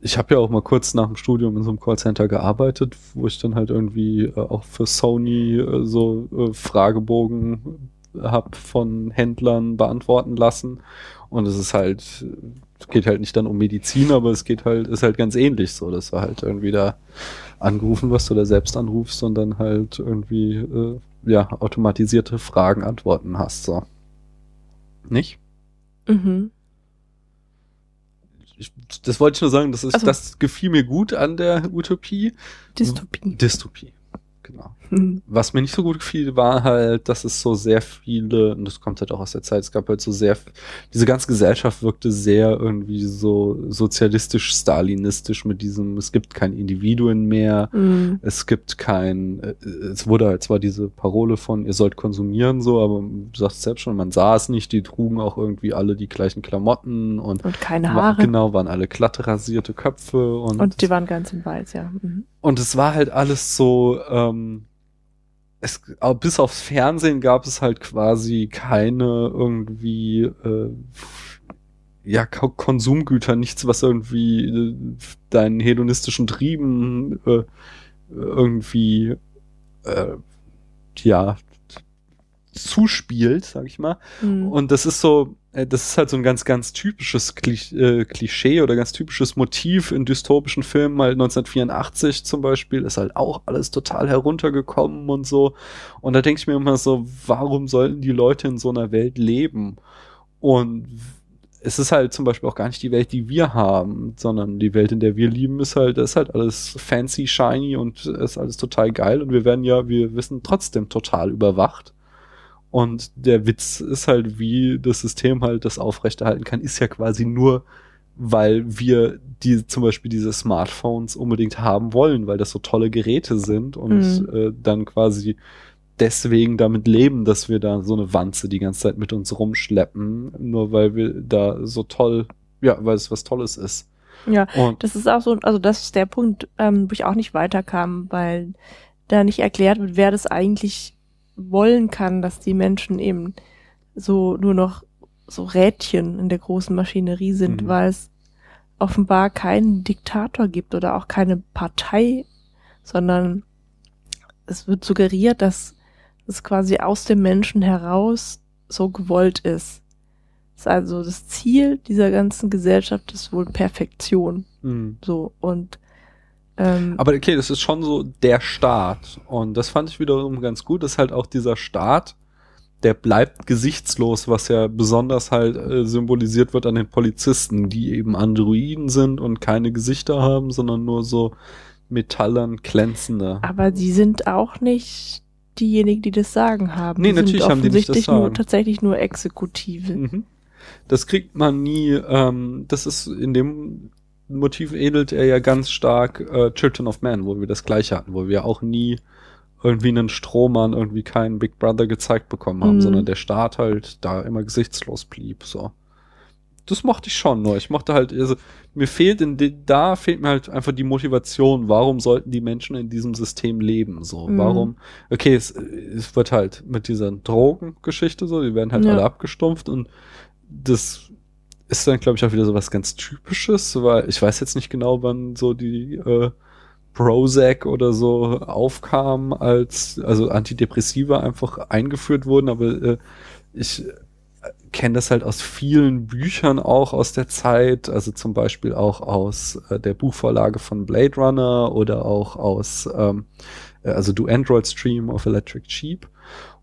Speaker 2: ich habe ja auch mal kurz nach dem Studium in so einem Callcenter gearbeitet, wo ich dann halt irgendwie äh, auch für Sony äh, so äh, Fragebogen hab von Händlern beantworten lassen. Und es ist halt, es geht halt nicht dann um Medizin, aber es geht halt, ist halt ganz ähnlich so, dass du halt irgendwie da angerufen wirst oder selbst anrufst und dann halt irgendwie, äh, ja, automatisierte Fragen, Antworten hast, so. Nicht? Mhm. Ich, das wollte ich nur sagen, das ist, also, das gefiel mir gut an der Utopie.
Speaker 1: Dystopie.
Speaker 2: Dystopie. Genau. Mhm. Was mir nicht so gut gefiel, war halt, dass es so sehr viele, und das kommt halt auch aus der Zeit, es gab halt so sehr, diese ganze Gesellschaft wirkte sehr irgendwie so sozialistisch, stalinistisch mit diesem, es gibt kein Individuen mehr, mhm. es gibt kein, äh, es wurde halt zwar diese Parole von, ihr sollt konsumieren so, aber du sagst selbst schon, man sah es nicht, die trugen auch irgendwie alle die gleichen Klamotten und,
Speaker 1: und keine Haare.
Speaker 2: Genau, waren alle glatt rasierte Köpfe und.
Speaker 1: Und die waren ganz in weiß, ja. Mhm.
Speaker 2: Und es war halt alles so, ähm, es, bis aufs Fernsehen gab es halt quasi keine irgendwie äh, ja Konsumgüter, nichts, was irgendwie äh, deinen hedonistischen Trieben äh, irgendwie äh, ja zuspielt, sag ich mal. Mhm. Und das ist so, das ist halt so ein ganz, ganz typisches äh, Klischee oder ganz typisches Motiv in dystopischen Filmen. Mal 1984 zum Beispiel ist halt auch alles total heruntergekommen und so. Und da denke ich mir immer so, warum sollten die Leute in so einer Welt leben? Und es ist halt zum Beispiel auch gar nicht die Welt, die wir haben, sondern die Welt, in der wir lieben, ist halt, ist halt alles fancy, shiny und ist alles total geil. Und wir werden ja, wir wissen, trotzdem total überwacht. Und der Witz ist halt, wie das System halt das aufrechterhalten kann, ist ja quasi nur, weil wir die zum Beispiel diese Smartphones unbedingt haben wollen, weil das so tolle Geräte sind und mhm. äh, dann quasi deswegen damit leben, dass wir da so eine Wanze die ganze Zeit mit uns rumschleppen, nur weil wir da so toll, ja, weil es was Tolles ist.
Speaker 1: Ja, und das ist auch so, also das ist der Punkt, ähm, wo ich auch nicht weiterkam, weil da nicht erklärt wird, wer das eigentlich wollen kann, dass die Menschen eben so nur noch so Rädchen in der großen Maschinerie sind, mhm. weil es offenbar keinen Diktator gibt oder auch keine Partei, sondern es wird suggeriert, dass es quasi aus dem Menschen heraus so gewollt ist. ist also das Ziel dieser ganzen Gesellschaft ist wohl Perfektion. Mhm. So und
Speaker 2: ähm, Aber okay, das ist schon so der Staat. Und das fand ich wiederum ganz gut, dass halt auch dieser Staat, der bleibt gesichtslos, was ja besonders halt äh, symbolisiert wird an den Polizisten, die eben Androiden sind und keine Gesichter haben, sondern nur so metallern, glänzende.
Speaker 1: Aber die sind auch nicht diejenigen, die das Sagen haben.
Speaker 2: Nee, die natürlich haben die nicht das
Speaker 1: Sagen. Nur, tatsächlich nur Exekutive. Mhm.
Speaker 2: Das kriegt man nie, ähm, das ist in dem Motiv ähnelt er ja ganz stark äh, Children of Man, wo wir das gleiche hatten, wo wir auch nie irgendwie einen Strohmann, irgendwie keinen Big Brother gezeigt bekommen haben, mhm. sondern der Staat halt da immer gesichtslos blieb, so. Das mochte ich schon nur. Ich mochte halt, also, mir fehlt in de, da fehlt mir halt einfach die Motivation. Warum sollten die Menschen in diesem System leben? So, mhm. warum? Okay, es, es wird halt mit dieser Drogengeschichte so, die werden halt ja. alle abgestumpft und das ist dann, glaube ich, auch wieder so was ganz Typisches, weil ich weiß jetzt nicht genau, wann so die äh, Prozac oder so aufkam, als also Antidepressiva einfach eingeführt wurden, aber äh, ich kenne das halt aus vielen Büchern auch aus der Zeit, also zum Beispiel auch aus äh, der Buchvorlage von Blade Runner oder auch aus ähm, äh, also Do Android Stream of Electric Sheep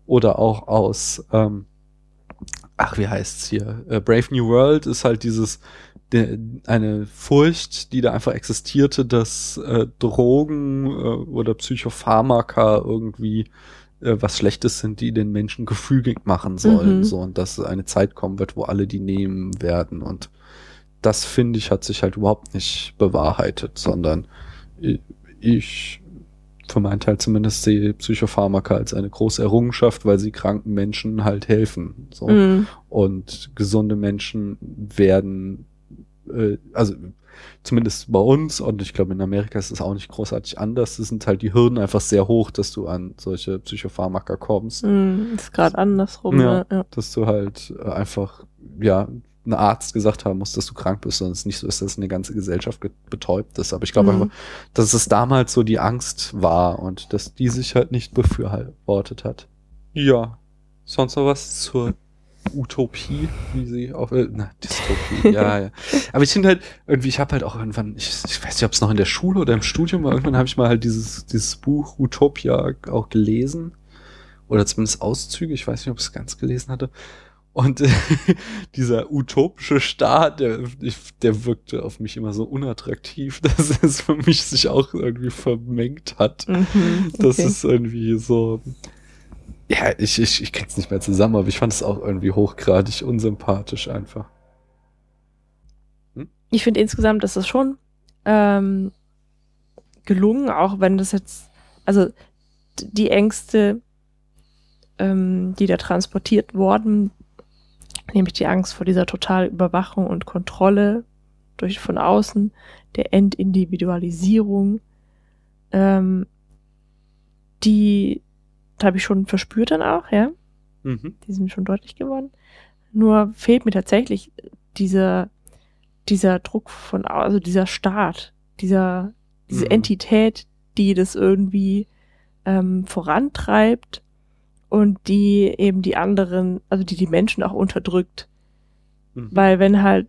Speaker 2: oder auch aus ähm, ach, wie heißt's hier? Äh, Brave New World ist halt dieses, de, eine Furcht, die da einfach existierte, dass äh, Drogen äh, oder Psychopharmaka irgendwie was Schlechtes sind, die den Menschen gefügig machen sollen, mhm. so, und dass eine Zeit kommen wird, wo alle die nehmen werden und das finde ich hat sich halt überhaupt nicht bewahrheitet, sondern ich für meinen Teil zumindest sehe Psychopharmaka als eine große Errungenschaft, weil sie kranken Menschen halt helfen. So. Mm. Und gesunde Menschen werden, äh, also zumindest bei uns und ich glaube in Amerika ist es auch nicht großartig anders. Es sind halt die Hürden einfach sehr hoch, dass du an solche Psychopharmaka kommst.
Speaker 1: Mm, ist gerade andersrum.
Speaker 2: Ja, ne? ja, dass du halt einfach, ja, ein Arzt gesagt haben muss, dass du krank bist, sondern es nicht so ist, dass eine ganze Gesellschaft betäubt ist. Aber ich glaube mhm. einfach, dass es damals so die Angst war und dass die sich halt nicht befürwortet hat. Ja. Sonst noch was zur Utopie, wie sie auch, äh, na, Dystopie, ja, ja. Aber ich finde halt, irgendwie, ich habe halt auch irgendwann, ich, ich weiß nicht, ob es noch in der Schule oder im Studium war, irgendwann habe ich mal halt dieses, dieses Buch Utopia auch gelesen. Oder zumindest Auszüge, ich weiß nicht, ob ich es ganz gelesen hatte. Und äh, dieser utopische Staat, der, der wirkte auf mich immer so unattraktiv, dass es für mich sich auch irgendwie vermengt hat. Mhm, okay. Das ist irgendwie so. Ja, ich, ich, ich krieg's nicht mehr zusammen, aber ich fand es auch irgendwie hochgradig unsympathisch einfach.
Speaker 1: Hm? Ich finde insgesamt ist das schon ähm, gelungen, auch wenn das jetzt, also die Ängste, ähm, die da transportiert worden nämlich die Angst vor dieser totalen Überwachung und Kontrolle durch von außen, der Entindividualisierung, ähm, die habe ich schon verspürt dann auch, ja. Mhm. Die sind schon deutlich geworden. Nur fehlt mir tatsächlich dieser, dieser Druck von, also dieser Staat, dieser, diese mhm. Entität, die das irgendwie ähm, vorantreibt und die eben die anderen, also die die Menschen auch unterdrückt. Mhm. Weil wenn halt,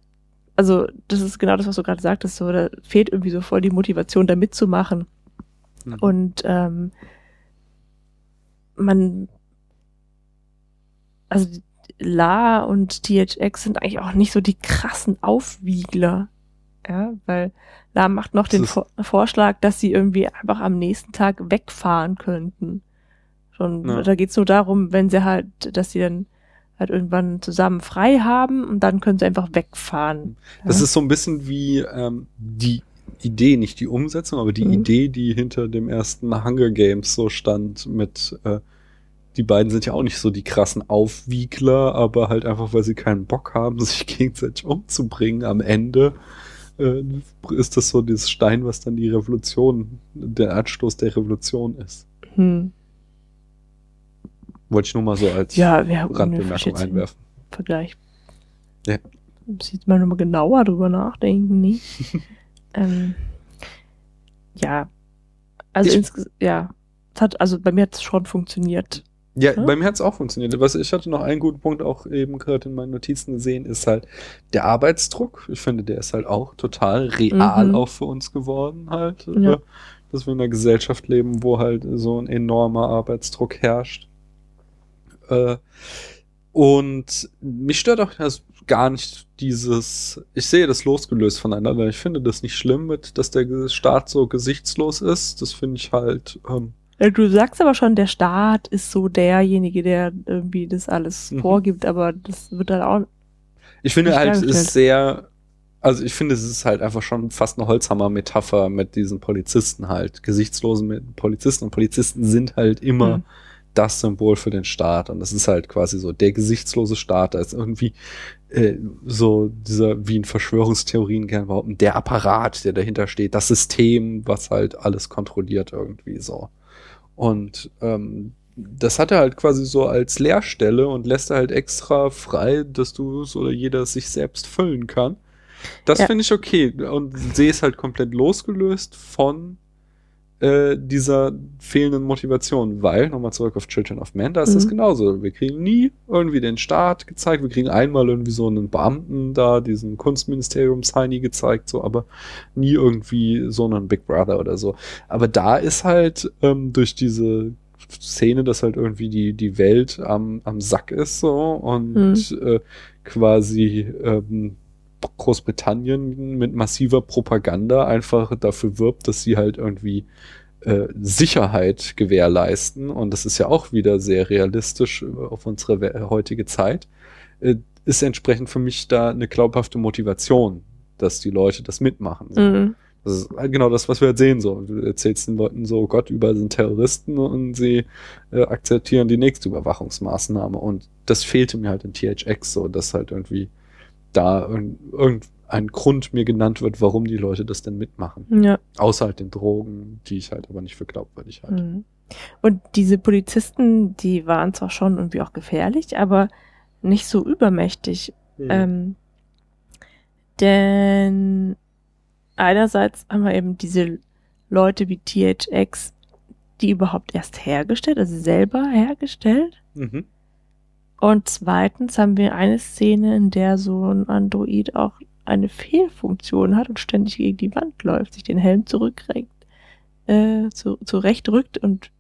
Speaker 1: also das ist genau das, was du gerade sagtest, so, da fehlt irgendwie so voll die Motivation, da mitzumachen. Mhm. Und ähm, man, also La und THX sind eigentlich auch nicht so die krassen Aufwiegler. Ja, weil La macht noch den Vor Vorschlag, dass sie irgendwie einfach am nächsten Tag wegfahren könnten. Schon, ja. da geht's nur darum, wenn sie halt, dass sie dann halt irgendwann zusammen frei haben und dann können sie einfach wegfahren.
Speaker 2: Das ja. ist so ein bisschen wie ähm, die Idee, nicht die Umsetzung, aber die mhm. Idee, die hinter dem ersten Hunger Games so stand mit äh, die beiden sind ja auch nicht so die krassen Aufwiegler, aber halt einfach, weil sie keinen Bock haben, sich gegenseitig umzubringen am Ende, äh, ist das so dieses Stein, was dann die Revolution, der Anstoß der Revolution ist. Hm. Wollte ich nur mal so als
Speaker 1: ja,
Speaker 2: Randbemerkung einwerfen.
Speaker 1: Vergleich. Ja. Muss jetzt mal nochmal genauer drüber nachdenken, nee. ähm, ja. Also ich, insgesamt, ja. Hat, also bei mir hat es schon funktioniert.
Speaker 2: Ja, hm? bei mir hat es auch funktioniert. Was ich hatte noch einen guten Punkt auch eben gerade in meinen Notizen gesehen, ist halt der Arbeitsdruck. Ich finde, der ist halt auch total real mhm. auch für uns geworden halt. Ja. Dass wir in einer Gesellschaft leben, wo halt so ein enormer Arbeitsdruck herrscht. Äh, und mich stört auch also gar nicht dieses, ich sehe das losgelöst voneinander. Ich finde das nicht schlimm mit, dass der Staat so gesichtslos ist. Das finde ich halt. Ähm,
Speaker 1: du sagst aber schon, der Staat ist so derjenige, der irgendwie das alles mhm. vorgibt, aber das wird dann auch.
Speaker 2: Ich finde halt, es ist sehr Also ich finde, es ist halt einfach schon fast eine Holzhammer-Metapher mit diesen Polizisten halt. Gesichtslosen Polizisten und Polizisten sind halt immer mhm. Das Symbol für den Staat. Und das ist halt quasi so der gesichtslose Staat. Da ist irgendwie äh, so dieser, wie in Verschwörungstheorien gern behaupten, der Apparat, der dahinter steht, das System, was halt alles kontrolliert irgendwie so. Und ähm, das hat er halt quasi so als Leerstelle und lässt er halt extra frei, dass du es oder jeder sich selbst füllen kann. Das ja. finde ich okay und sehe es halt komplett losgelöst von äh, dieser fehlenden Motivation, weil, nochmal zurück auf Children of Men, da ist mhm. das genauso. Wir kriegen nie irgendwie den Staat gezeigt, wir kriegen einmal irgendwie so einen Beamten da, diesen Kunstministerium-Heini gezeigt, so, aber nie irgendwie so einen Big Brother oder so. Aber da ist halt ähm, durch diese Szene, dass halt irgendwie die, die Welt am, am Sack ist so und mhm. äh, quasi ähm, Großbritannien mit massiver Propaganda einfach dafür wirbt, dass sie halt irgendwie äh, Sicherheit gewährleisten. Und das ist ja auch wieder sehr realistisch äh, auf unsere heutige Zeit. Äh, ist entsprechend für mich da eine glaubhafte Motivation, dass die Leute das mitmachen. Mhm. Das ist genau das, was wir halt sehen. So, du erzählst den Leuten so, Gott, überall sind Terroristen und sie äh, akzeptieren die nächste Überwachungsmaßnahme. Und das fehlte mir halt in THX so, dass halt irgendwie da irgendein Grund mir genannt wird, warum die Leute das denn mitmachen.
Speaker 1: Ja.
Speaker 2: Außer halt den Drogen, die ich halt aber nicht für glaubwürdig halte. Mhm.
Speaker 1: Und diese Polizisten, die waren zwar schon irgendwie auch gefährlich, aber nicht so übermächtig. Mhm. Ähm, denn einerseits haben wir eben diese Leute wie THX, die überhaupt erst hergestellt, also selber hergestellt. Mhm. Und zweitens haben wir eine Szene, in der so ein Android auch eine Fehlfunktion hat und ständig gegen die Wand läuft, sich den Helm zurückregt, äh, zu, zurechtrückt und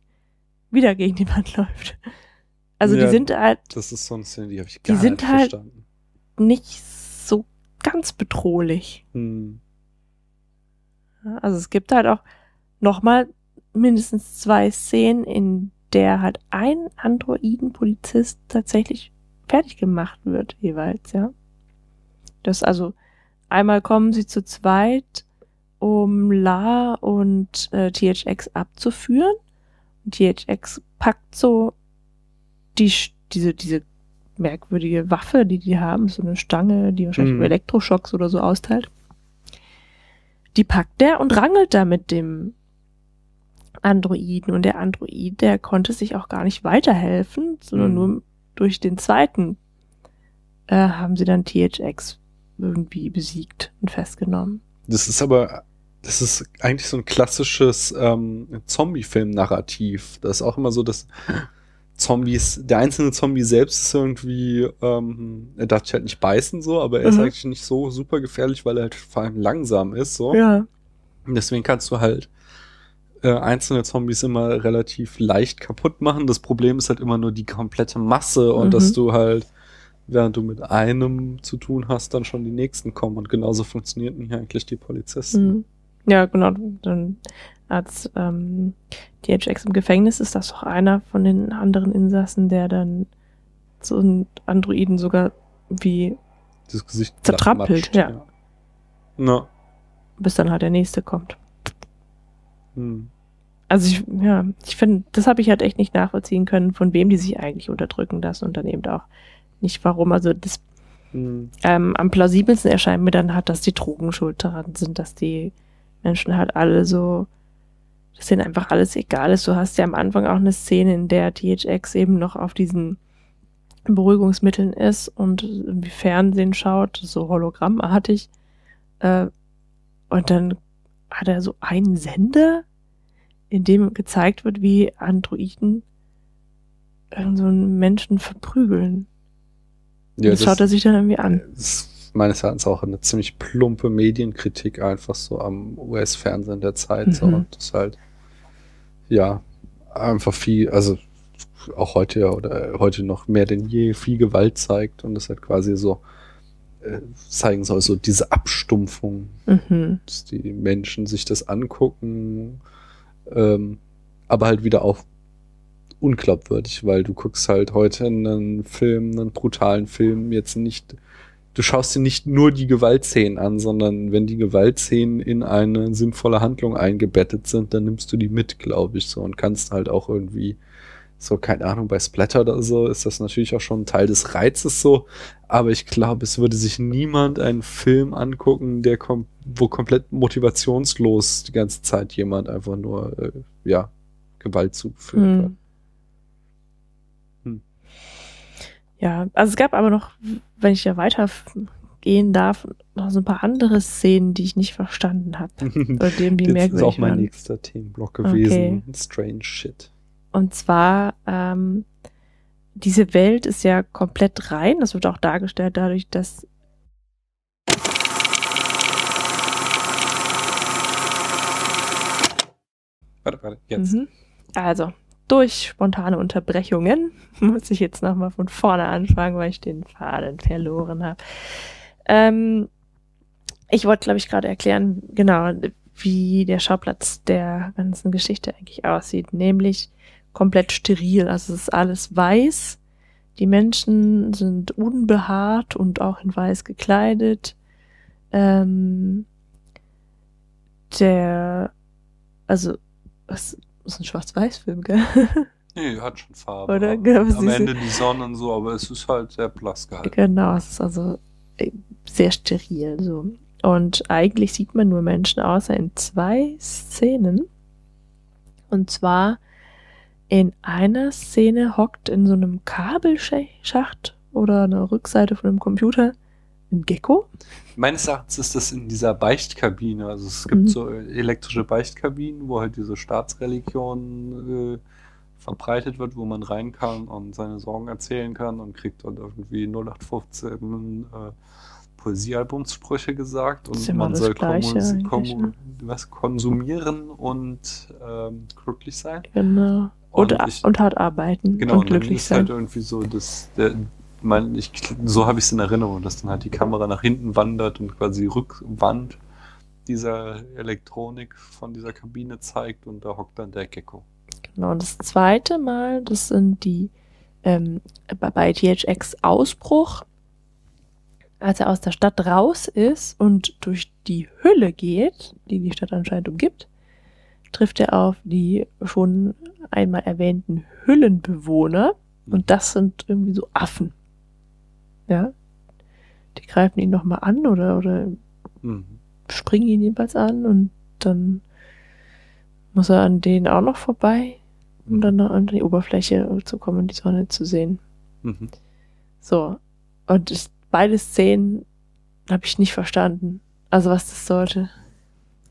Speaker 1: wieder gegen die Wand läuft. Also ja, die sind halt.
Speaker 2: Das ist so eine Szene, die habe ich gar
Speaker 1: die sind nicht halt verstanden. Nicht so ganz bedrohlich. Hm. Also es gibt halt auch nochmal mindestens zwei Szenen, in der halt ein Androiden-Polizist tatsächlich fertig gemacht wird, jeweils, ja. Das also, einmal kommen sie zu zweit, um La und äh, THX abzuführen. Und THX packt so die, diese, diese merkwürdige Waffe, die die haben, so eine Stange, die wahrscheinlich mhm. Elektroschocks oder so austeilt. Die packt der und rangelt da mit dem Androiden. Und der Android, der konnte sich auch gar nicht weiterhelfen, sondern mhm. nur durch den zweiten äh, haben sie dann THX irgendwie besiegt und festgenommen.
Speaker 2: Das ist aber, das ist eigentlich so ein klassisches ähm, Zombie-Film-Narrativ. Das ist auch immer so, dass Zombies, der einzelne Zombie selbst ist irgendwie, ähm, er darf sich halt nicht beißen so, aber er mhm. ist eigentlich nicht so super gefährlich, weil er halt vor allem langsam ist so.
Speaker 1: Ja.
Speaker 2: Und deswegen kannst du halt äh, einzelne Zombies immer relativ leicht kaputt machen. Das Problem ist halt immer nur die komplette Masse und mhm. dass du halt, während du mit einem zu tun hast, dann schon die nächsten kommen. Und genauso funktionierten hier eigentlich die Polizisten.
Speaker 1: Mhm. Ja, genau. Dann als ähm, DHX im Gefängnis ist das doch einer von den anderen Insassen, der dann so einen Androiden sogar wie
Speaker 2: das Gesicht
Speaker 1: zertrampelt, ja. ja.
Speaker 2: No.
Speaker 1: Bis dann halt der nächste kommt. Hm. Also ich, ja, ich finde, das habe ich halt echt nicht nachvollziehen können, von wem die sich eigentlich unterdrücken lassen und dann eben auch nicht warum. Also das hm. ähm, am plausibelsten erscheint mir dann halt, dass die Drogen schuld daran sind, dass die Menschen halt alle so, dass denen einfach alles egal ist. Du hast ja am Anfang auch eine Szene, in der THX eben noch auf diesen Beruhigungsmitteln ist und irgendwie Fernsehen schaut, so hologrammartig. Äh, und dann hat er so einen Sender, in dem gezeigt wird, wie Androiden so einen Menschen verprügeln. Ja, das, das schaut er sich dann irgendwie an.
Speaker 2: Ist meines Erachtens auch eine ziemlich plumpe Medienkritik einfach so am US-Fernsehen der Zeit. Mhm. So. Das halt, ja, einfach viel, also auch heute ja oder heute noch mehr denn je viel Gewalt zeigt und das halt quasi so äh, zeigen soll, so diese Abstumpfung, mhm. dass die Menschen sich das angucken ähm, aber halt wieder auch unglaubwürdig, weil du guckst halt heute einen Film, einen brutalen Film jetzt nicht du schaust dir nicht nur die Gewaltszenen an, sondern wenn die Gewaltszenen in eine sinnvolle Handlung eingebettet sind, dann nimmst du die mit, glaube ich, so und kannst halt auch irgendwie so, keine Ahnung, bei Splatter oder so ist das natürlich auch schon ein Teil des Reizes so, aber ich glaube, es würde sich niemand einen Film angucken, der kom wo komplett motivationslos die ganze Zeit jemand einfach nur, äh, ja, Gewalt zuführt. Hm.
Speaker 1: Hm. Ja, also es gab aber noch, wenn ich ja weitergehen darf, noch so ein paar andere Szenen, die ich nicht verstanden habe. Dem die
Speaker 2: Das ist auch mein waren. nächster Themenblock gewesen. Okay. Strange Shit.
Speaker 1: Und zwar, ähm, diese Welt ist ja komplett rein. Das wird auch dargestellt dadurch, dass
Speaker 2: Warte, warte, jetzt. Mhm.
Speaker 1: Also, durch spontane Unterbrechungen muss ich jetzt nochmal von vorne anfangen, weil ich den Faden verloren habe. Ähm, ich wollte, glaube ich, gerade erklären, genau, wie der Schauplatz der ganzen Geschichte eigentlich aussieht. Nämlich komplett steril. Also es ist alles weiß. Die Menschen sind unbehaart und auch in weiß gekleidet. Ähm, der, also was ist ein Schwarz-Weiß-Film, gell?
Speaker 2: Nee, hat schon Farbe. Oder? Genau, Am Ende die Sonne und so, aber es ist halt sehr blass gehalten.
Speaker 1: Genau, es ist also äh, sehr steril so. Und eigentlich sieht man nur Menschen außer in zwei Szenen. Und zwar in einer Szene hockt in so einem Kabelschacht oder einer Rückseite von einem Computer ein Gecko?
Speaker 2: Meines Erachtens ist das in dieser Beichtkabine. Also es gibt mhm. so elektrische Beichtkabinen, wo halt diese Staatsreligion äh, verbreitet wird, wo man rein kann und seine Sorgen erzählen kann und kriegt dann irgendwie 0815 äh, Poesiealbumsprüche gesagt und man soll kom ne? was konsumieren und ähm, glücklich sein.
Speaker 1: Genau. Und, und, ich, und hart arbeiten
Speaker 2: genau,
Speaker 1: und glücklich
Speaker 2: und dann ist halt irgendwie so das, der, mein, ich, so habe ich es in Erinnerung, dass dann halt die Kamera nach hinten wandert und quasi Rückwand dieser Elektronik von dieser Kabine zeigt und da hockt dann der Gecko.
Speaker 1: Genau, und das zweite Mal, das sind die ähm, bei THX Ausbruch, als er aus der Stadt raus ist und durch die Hülle geht, die die Stadt anscheinend umgibt, trifft er auf die schon einmal erwähnten Hüllenbewohner. Und mhm. das sind irgendwie so Affen. Ja. Die greifen ihn nochmal an oder, oder mhm. springen ihn jedenfalls an und dann muss er an denen auch noch vorbei, um mhm. dann an die Oberfläche zu kommen, die Sonne zu sehen. Mhm. So. Und ich, beide Szenen habe ich nicht verstanden. Also was das sollte.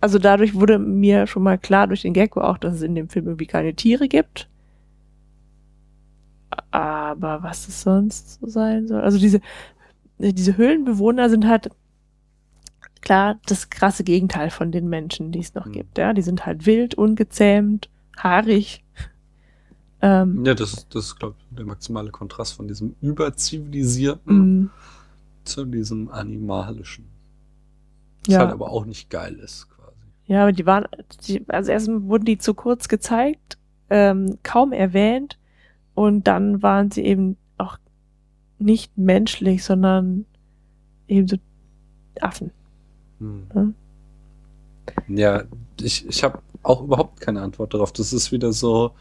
Speaker 1: Also dadurch wurde mir schon mal klar durch den Gecko auch, dass es in dem Film irgendwie keine Tiere gibt. Aber was es sonst so sein soll. Also diese, diese Höhlenbewohner sind halt klar das krasse Gegenteil von den Menschen, die es noch mhm. gibt. Ja, die sind halt wild, ungezähmt, haarig.
Speaker 2: Ähm, ja, das, das ist, glaube ich, der maximale Kontrast von diesem überzivilisierten mhm. zu diesem animalischen. Was ja. halt aber auch nicht geil ist.
Speaker 1: Ja, aber die waren, die, also erst wurden die zu kurz gezeigt, ähm, kaum erwähnt und dann waren sie eben auch nicht menschlich, sondern eben so Affen.
Speaker 2: Hm. Ja? ja, ich, ich habe auch überhaupt keine Antwort darauf. Das ist wieder so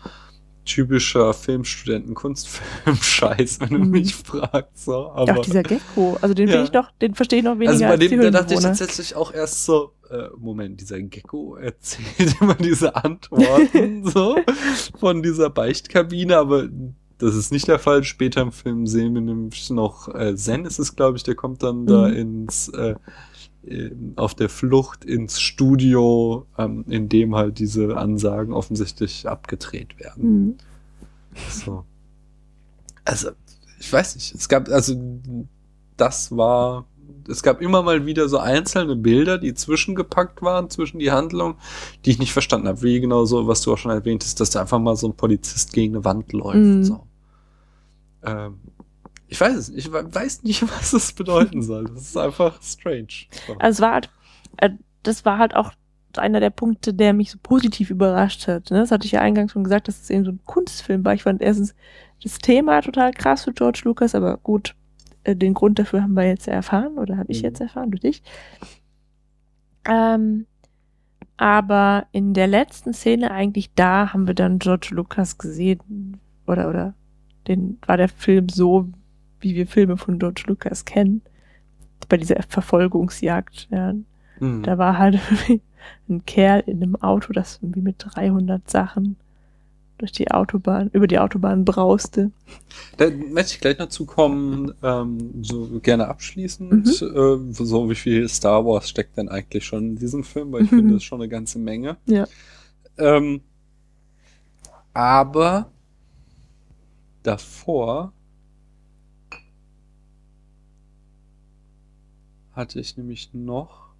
Speaker 2: typischer Filmstudenten-Kunstfilm-Scheiß, wenn du hm. mich fragst. So.
Speaker 1: Aber, Ach, dieser Gecko. Also den ja. ich noch, den verstehe ich noch weniger
Speaker 2: also bei
Speaker 1: als
Speaker 2: dem, die Da dachte ich tatsächlich auch erst so, äh, Moment, dieser Gecko erzählt immer diese Antworten so von dieser Beichtkabine, aber das ist nicht der Fall. Später im Film sehen wir nämlich noch äh, Zen ist es, glaube ich, der kommt dann mhm. da ins äh, auf der Flucht ins Studio, ähm, in dem halt diese Ansagen offensichtlich abgedreht werden. Mhm. So. Also, ich weiß nicht. Es gab, also, das war, es gab immer mal wieder so einzelne Bilder, die zwischengepackt waren, zwischen die Handlung, die ich nicht verstanden habe. Wie genau so, was du auch schon erwähnt hast, dass da einfach mal so ein Polizist gegen eine Wand läuft. Mhm. So. Ähm, ich weiß es nicht. Ich weiß nicht, was das bedeuten soll. Das ist einfach strange.
Speaker 1: So. Also es war halt, äh, das war halt auch einer der Punkte, der mich so positiv überrascht hat. Ne? Das hatte ich ja eingangs schon gesagt, dass es eben so ein Kunstfilm war. Ich fand erstens das Thema total krass für George Lucas, aber gut, äh, den Grund dafür haben wir jetzt erfahren oder habe ich mhm. jetzt erfahren durch dich. Ähm, aber in der letzten Szene eigentlich da haben wir dann George Lucas gesehen oder oder den war der Film so, wie wir Filme von George Lucas kennen, bei dieser Verfolgungsjagd. Ja. Mhm. Da war halt ein Kerl in einem Auto, das irgendwie mit 300 Sachen durch die Autobahn, über die Autobahn brauste.
Speaker 2: Da möchte ich gleich noch zukommen, ähm, so gerne abschließend, mhm. äh, so wie viel Star Wars steckt denn eigentlich schon in diesem Film, weil ich mhm. finde, das ist schon eine ganze Menge.
Speaker 1: Ja.
Speaker 2: Ähm, aber davor hatte ich nämlich noch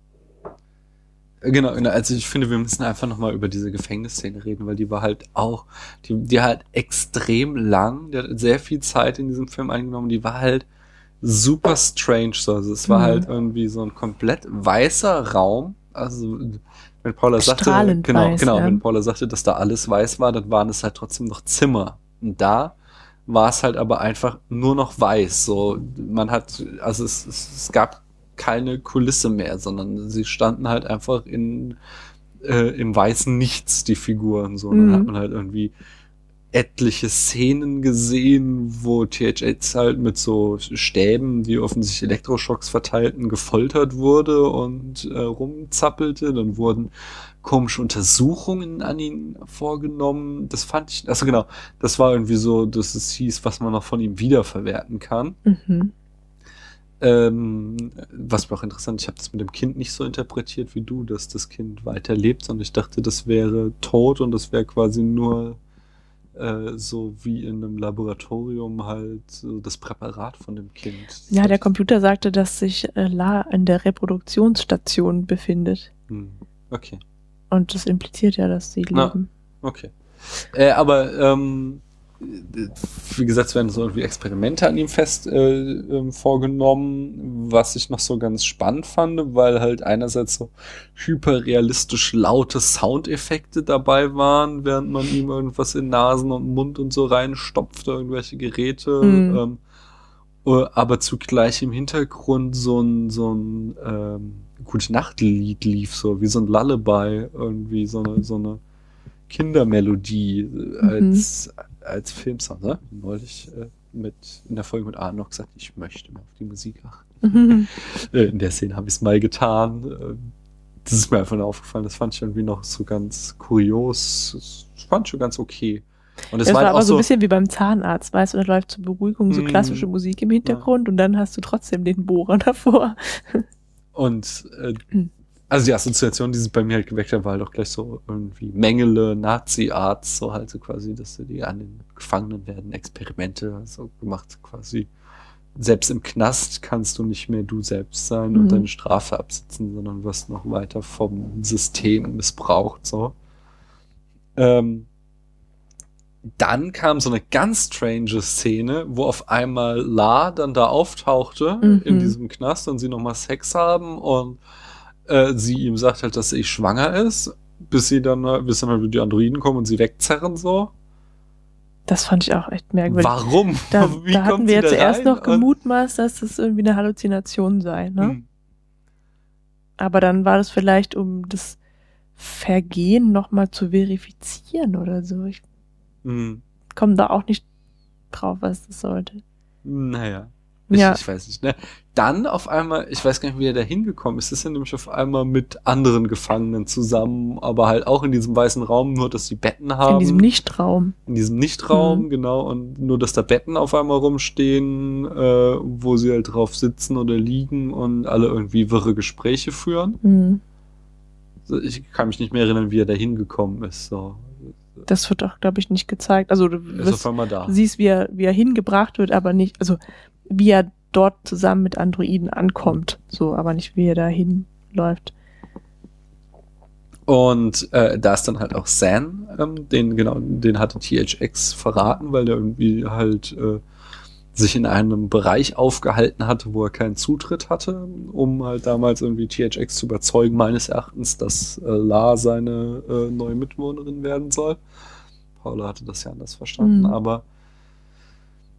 Speaker 2: Genau, genau, also ich finde, wir müssen einfach nochmal über diese Gefängnisszene reden, weil die war halt auch, die, die halt extrem lang, die hat sehr viel Zeit in diesem Film eingenommen, die war halt super strange, so, also es war mhm. halt irgendwie so ein komplett weißer Raum, also wenn Paula sagte, genau, weiß, genau, ja. wenn Paula sagte, dass da alles weiß war, dann waren es halt trotzdem noch Zimmer. Und da war es halt aber einfach nur noch weiß, so, man hat, also es, es, es gab keine Kulisse mehr, sondern sie standen halt einfach in äh, im weißen Nichts, die Figuren. So, mhm. dann hat man halt irgendwie etliche Szenen gesehen, wo THX halt mit so Stäben, die offensichtlich Elektroschocks verteilten, gefoltert wurde und äh, rumzappelte. Dann wurden komische Untersuchungen an ihn vorgenommen. Das fand ich, also genau, das war irgendwie so, dass es hieß, was man noch von ihm wiederverwerten kann. Mhm. Ähm, was mir auch interessant, ich habe das mit dem Kind nicht so interpretiert wie du, dass das Kind weiterlebt, sondern ich dachte, das wäre tot und das wäre quasi nur äh, so wie in einem Laboratorium halt so das Präparat von dem Kind.
Speaker 1: Ja, der Computer sagte, dass sich äh, La in der Reproduktionsstation befindet.
Speaker 2: Hm. Okay.
Speaker 1: Und das impliziert ja, dass sie leben.
Speaker 2: Ah, okay. Äh, aber ähm, wie gesagt, es werden so irgendwie Experimente an ihm fest äh, äh, vorgenommen, was ich noch so ganz spannend fand, weil halt einerseits so hyperrealistisch laute Soundeffekte dabei waren, während man ihm irgendwas in Nasen und Mund und so reinstopfte, irgendwelche Geräte. Mhm. Ähm, äh, aber zugleich im Hintergrund so ein, so ein ähm, gute Nachtlied lief, so wie so ein Lullaby, irgendwie so eine, so eine Kindermelodie äh, als, mhm als Filmsong, ne? Neulich äh, mit in der Folge mit Arne noch gesagt, ich möchte mal auf die Musik achten. Mhm. In der Szene habe ich es mal getan. Äh, das ist mir einfach nur aufgefallen. Das fand ich irgendwie noch so ganz kurios. Das fand ich schon ganz okay.
Speaker 1: Und es das war, war aber so ein bisschen wie beim Zahnarzt, weißt du, da läuft zur Beruhigung so mhm. klassische Musik im Hintergrund ja. und dann hast du trotzdem den Bohrer davor.
Speaker 2: Und äh, mhm also die Assoziation, die sich bei mir halt geweckt hat, war halt auch gleich so irgendwie Mengele, Nazi-Arzt, so halt so quasi, dass die an den Gefangenen werden Experimente so gemacht, quasi. Selbst im Knast kannst du nicht mehr du selbst sein mhm. und deine Strafe absitzen, sondern wirst noch weiter vom System missbraucht, so. Ähm, dann kam so eine ganz strange Szene, wo auf einmal La dann da auftauchte mhm. in diesem Knast und sie nochmal Sex haben und äh, sie ihm sagt halt, dass sie schwanger ist, bis sie dann, bis dann halt die Androiden kommen und sie wegzerren so.
Speaker 1: Das fand ich auch echt merkwürdig.
Speaker 2: Warum?
Speaker 1: Da, da hatten wir ja zuerst noch gemutmaßt, dass das irgendwie eine Halluzination sei, ne? Hm. Aber dann war das vielleicht, um das Vergehen nochmal zu verifizieren oder so. Ich hm. komme da auch nicht drauf, was das sollte.
Speaker 2: Naja. Ich, ja. ich weiß nicht, ne? Dann auf einmal, ich weiß gar nicht, wie er da hingekommen ist, ist er nämlich auf einmal mit anderen Gefangenen zusammen, aber halt auch in diesem weißen Raum, nur dass die Betten haben. In
Speaker 1: diesem Nichtraum.
Speaker 2: In diesem Nichtraum, mhm. genau, und nur, dass da Betten auf einmal rumstehen, äh, wo sie halt drauf sitzen oder liegen und alle irgendwie wirre Gespräche führen. Mhm. Ich kann mich nicht mehr erinnern, wie er da hingekommen ist, so.
Speaker 1: Das wird doch, glaube ich, nicht gezeigt. Also du wirst, siehst, wie er, wie er hingebracht wird, aber nicht, also wie er dort zusammen mit Androiden ankommt, so, aber nicht wie er da hinläuft.
Speaker 2: Und äh, da ist dann halt auch San, ähm, den genau, den hatte THX verraten, weil der irgendwie halt äh, sich in einem Bereich aufgehalten hatte, wo er keinen Zutritt hatte, um halt damals irgendwie THX zu überzeugen, meines Erachtens, dass äh, La seine äh, neue Mitwohnerin werden soll. Paula hatte das ja anders verstanden, mhm. aber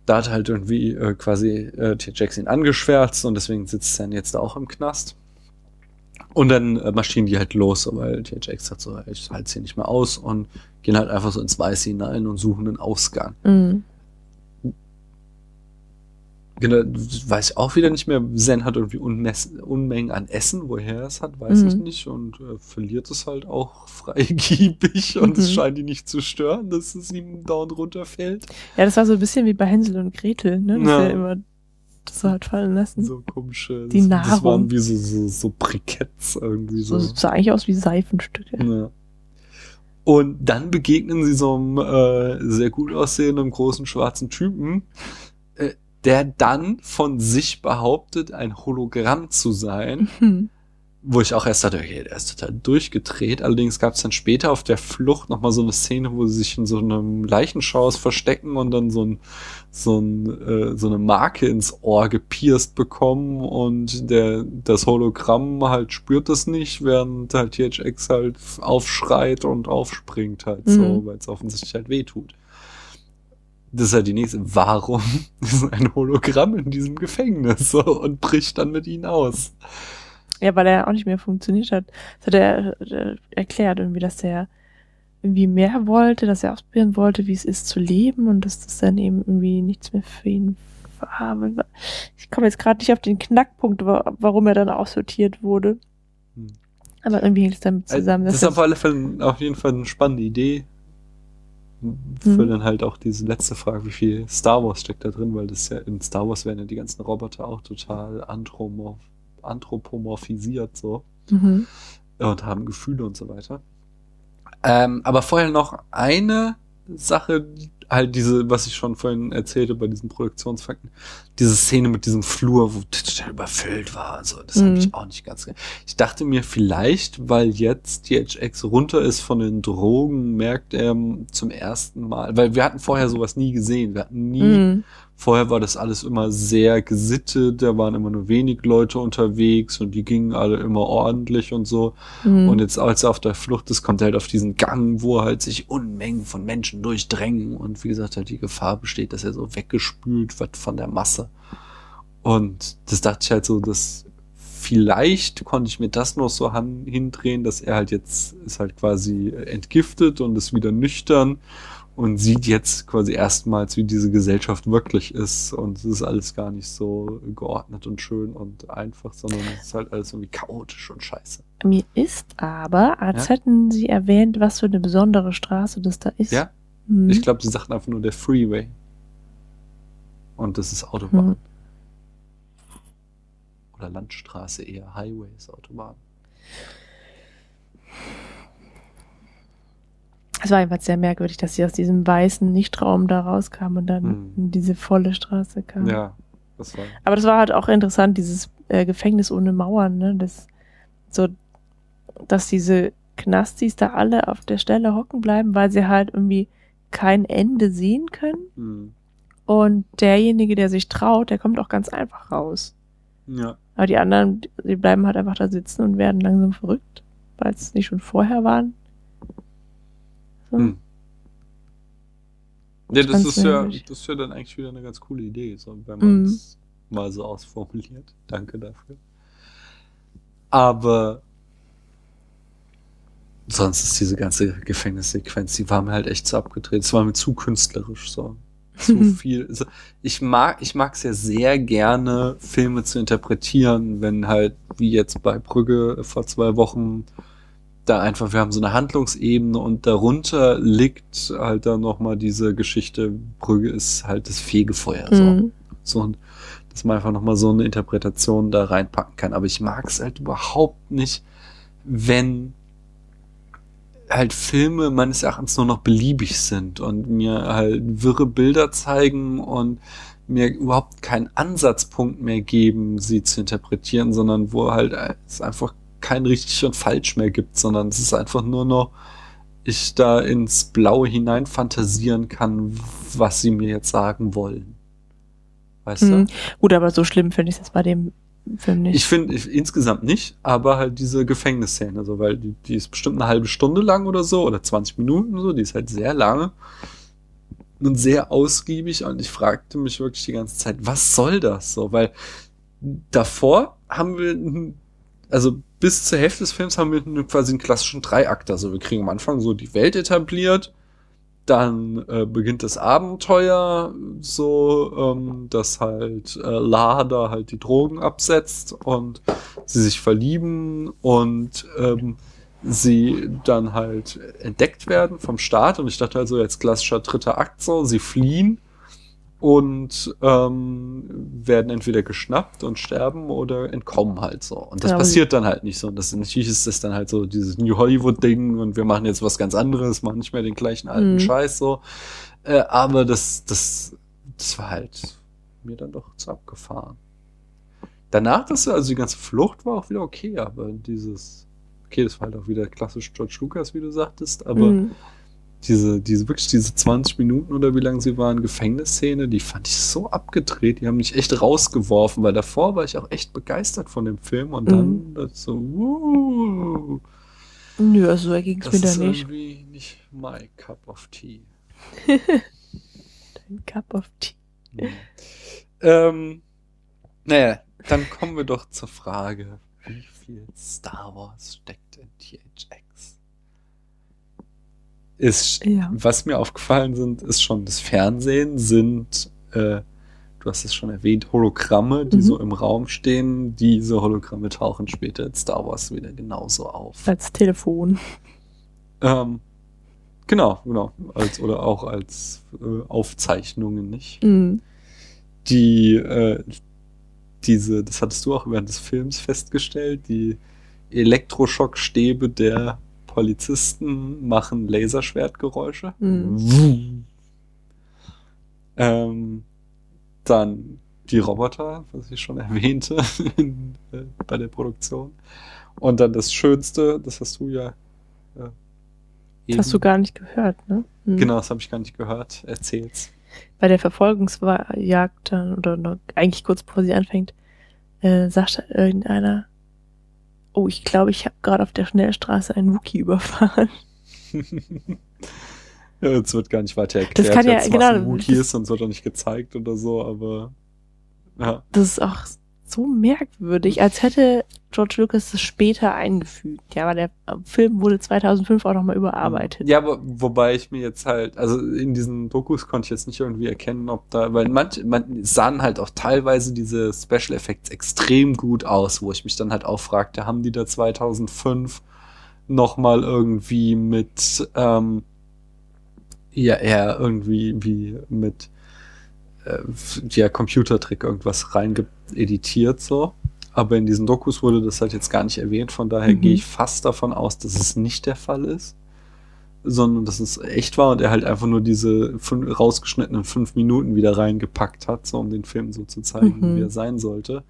Speaker 2: da hat halt irgendwie äh, quasi äh, THX ihn angeschwärzt und deswegen sitzt Zen jetzt auch im Knast. Und dann äh, marschieren die halt los, weil THX sagt so, ich halte es hier nicht mehr aus und gehen halt einfach so ins Weiße hinein und suchen einen Ausgang. Mhm. Genau, weiß ich auch wieder nicht mehr. Zen hat irgendwie Unmess Unmengen an Essen, woher er es hat, weiß mhm. ich nicht. Und äh, verliert es halt auch freigiebig und mhm. es scheint ihn nicht zu stören, dass es ihm dauernd runterfällt.
Speaker 1: Ja, das war so ein bisschen wie bei Hänsel und Gretel, ne? Dass ja. er immer das so hat fallen lassen.
Speaker 2: So komische.
Speaker 1: Die
Speaker 2: das,
Speaker 1: Nahrung.
Speaker 2: Das waren wie so, so, so Briketts irgendwie so.
Speaker 1: so. Sah eigentlich aus wie Seifenstücke. Ja.
Speaker 2: Und dann begegnen sie so einem äh, sehr gut aussehenden großen schwarzen Typen, der dann von sich behauptet, ein Hologramm zu sein. Mhm. Wo ich auch erst dachte, okay, der ist total durchgedreht. Allerdings gab es dann später auf der Flucht nochmal so eine Szene, wo sie sich in so einem Leichenschaus verstecken und dann so, ein, so, ein, äh, so eine Marke ins Ohr gepierst bekommen und der, das Hologramm halt spürt das nicht, während halt THX halt aufschreit und aufspringt halt mhm. so, weil es offensichtlich halt wehtut das ist halt die nächste. Warum ist ein Hologramm in diesem Gefängnis so, und bricht dann mit ihnen aus?
Speaker 1: Ja, weil er auch nicht mehr funktioniert hat. Das hat er, er erklärt irgendwie, dass er irgendwie mehr wollte, dass er ausprobieren wollte, wie es ist zu leben und dass das dann eben irgendwie nichts mehr für ihn war. Ich komme jetzt gerade nicht auf den Knackpunkt, warum er dann aussortiert wurde. Hm. Aber irgendwie hängt es damit also, zusammen.
Speaker 2: Das ist auf alle Fälle auf jeden Fall eine spannende Idee für mhm. dann halt auch diese letzte Frage, wie viel Star Wars steckt da drin, weil das ja in Star Wars werden ja die ganzen Roboter auch total anthropomorph anthropomorphisiert so mhm. und haben Gefühle und so weiter. Ähm, aber vorher noch eine Sache, halt diese, was ich schon vorhin erzählte bei diesen Produktionsfakten, diese Szene mit diesem Flur, wo total überfüllt war, also das mhm. habe ich auch nicht ganz. Ich dachte mir vielleicht, weil jetzt THX runter ist von den Drogen, merkt er zum ersten Mal, weil wir hatten vorher sowas nie gesehen, wir hatten nie mhm. Vorher war das alles immer sehr gesittet, da waren immer nur wenig Leute unterwegs und die gingen alle immer ordentlich und so. Mhm. Und jetzt, als er auf der Flucht ist, kommt er halt auf diesen Gang, wo halt sich Unmengen von Menschen durchdrängen und wie gesagt, halt die Gefahr besteht, dass er so weggespült wird von der Masse. Und das dachte ich halt so, dass vielleicht konnte ich mir das noch so hindrehen, dass er halt jetzt ist halt quasi entgiftet und ist wieder nüchtern und sieht jetzt quasi erstmals, wie diese Gesellschaft wirklich ist und es ist alles gar nicht so geordnet und schön und einfach, sondern es ist halt alles irgendwie chaotisch und scheiße.
Speaker 1: Mir ist aber, als ja? hätten sie erwähnt, was für eine besondere Straße das da ist.
Speaker 2: Ja? Hm. Ich glaube, sie sagten einfach nur der Freeway. Und das ist Autobahn. Hm. Oder Landstraße eher, Highway ist Autobahn.
Speaker 1: Es war einfach sehr merkwürdig, dass sie aus diesem weißen Nichtraum da rauskam und dann hm. in diese volle Straße kam.
Speaker 2: Ja, das war.
Speaker 1: Aber das war halt auch interessant, dieses äh, Gefängnis ohne Mauern, ne? Das, so, dass diese Knastis da alle auf der Stelle hocken bleiben, weil sie halt irgendwie kein Ende sehen können. Hm. Und derjenige, der sich traut, der kommt auch ganz einfach raus.
Speaker 2: Ja.
Speaker 1: Aber die anderen, die bleiben halt einfach da sitzen und werden langsam verrückt, weil es nicht schon vorher waren.
Speaker 2: So. Hm. Ja, das ist ja, das ist ja dann eigentlich wieder eine ganz coole Idee, so, wenn man es mm. mal so ausformuliert. Danke dafür. Aber sonst ist diese ganze Gefängnissequenz, die war mir halt echt zu abgedreht. Es war mir zu künstlerisch, so. Zu viel. Also ich mag, ich mag es ja sehr gerne, Filme zu interpretieren, wenn halt, wie jetzt bei Brügge vor zwei Wochen, da einfach, wir haben so eine Handlungsebene und darunter liegt halt dann nochmal diese Geschichte, Brügge ist halt das Fegefeuer. Mhm. So. so dass man einfach nochmal so eine Interpretation da reinpacken kann. Aber ich mag es halt überhaupt nicht, wenn halt Filme meines Erachtens nur noch beliebig sind und mir halt wirre Bilder zeigen und mir überhaupt keinen Ansatzpunkt mehr geben, sie zu interpretieren, sondern wo halt es einfach kein richtig und falsch mehr gibt, sondern es ist einfach nur noch, ich da ins Blaue hinein fantasieren kann, was sie mir jetzt sagen wollen. Weißt mhm. du?
Speaker 1: Gut, aber so schlimm finde ich es bei dem Film nicht.
Speaker 2: Ich finde insgesamt nicht, aber halt diese Gefängnisszene, so, weil die, die ist bestimmt eine halbe Stunde lang oder so, oder 20 Minuten so, die ist halt sehr lange. und sehr ausgiebig und ich fragte mich wirklich die ganze Zeit, was soll das so? Weil davor haben wir, also bis zur Hälfte des Films haben wir quasi einen klassischen Dreiakter. Also wir kriegen am Anfang so die Welt etabliert, dann äh, beginnt das Abenteuer so, ähm, dass halt äh, Lada halt die Drogen absetzt und sie sich verlieben und ähm, sie dann halt entdeckt werden vom Staat. Und ich dachte also jetzt klassischer dritter Akt so, sie fliehen und ähm, werden entweder geschnappt und sterben oder entkommen halt so. Und das ja, passiert dann halt nicht so. Und das natürlich ist das dann halt so dieses New Hollywood-Ding und wir machen jetzt was ganz anderes, machen nicht mehr den gleichen alten mhm. Scheiß so. Äh, aber das, das, das war halt mir dann doch zu abgefahren. Danach, das, also die ganze Flucht war auch wieder okay, aber dieses, okay, das war halt auch wieder klassisch George Lucas, wie du sagtest, aber mhm diese, diese, wirklich diese 20 Minuten oder wie lange sie waren, Gefängnisszene, die fand ich so abgedreht, die haben mich echt rausgeworfen, weil davor war ich auch echt begeistert von dem Film und dann mhm. so, uh,
Speaker 1: Nö, also so ging es mir da nicht.
Speaker 2: Das ist irgendwie nicht my cup of tea.
Speaker 1: Dein Cup of Tea.
Speaker 2: Mhm. Ähm, naja, dann kommen wir doch zur Frage, wie viel Star Wars steckt in THX? Ist, ja. was mir aufgefallen sind, ist schon das Fernsehen, sind, äh, du hast es schon erwähnt, Hologramme, die mhm. so im Raum stehen. Diese Hologramme tauchen später in Star Wars wieder genauso auf.
Speaker 1: Als Telefon.
Speaker 2: Ähm, genau, genau. Als, oder auch als äh, Aufzeichnungen, nicht? Mhm. Die, äh, diese, das hattest du auch während des Films festgestellt, die Elektroschockstäbe der Polizisten machen Laserschwertgeräusche. Mhm. Ähm, dann die Roboter, was ich schon erwähnte in, äh, bei der Produktion. Und dann das Schönste, das hast du ja.
Speaker 1: Äh, das hast du gar nicht gehört, ne?
Speaker 2: Mhm. Genau, das habe ich gar nicht gehört. Erzähl's.
Speaker 1: Bei der Verfolgungsjagd dann, oder noch, eigentlich kurz bevor sie anfängt, äh, sagt irgendeiner, Oh, ich glaube, ich habe gerade auf der Schnellstraße einen Wookie überfahren.
Speaker 2: ja, jetzt wird gar nicht weiter erklärt, das kann ja, jetzt, genau, was ein Wookie ist und es wird auch nicht gezeigt oder so, aber ja.
Speaker 1: Das ist auch so merkwürdig, als hätte George Lucas das später eingefügt. Ja, aber der Film wurde 2005 auch nochmal überarbeitet.
Speaker 2: Ja, aber wobei ich mir jetzt halt, also in diesen Dokus konnte ich jetzt nicht irgendwie erkennen, ob da, weil manch, man sahen halt auch teilweise diese Special Effects extrem gut aus, wo ich mich dann halt auch fragte, haben die da 2005 nochmal irgendwie mit, ähm, ja, eher irgendwie wie mit äh, ja, Computertrick irgendwas reingeeditiert so. Aber in diesen Dokus wurde das halt jetzt gar nicht erwähnt, von daher mhm. gehe ich fast davon aus, dass es nicht der Fall ist, sondern dass es echt war und er halt einfach nur diese fünf, rausgeschnittenen fünf Minuten wieder reingepackt hat, so um den Film so zu zeigen, mhm. wie er sein sollte.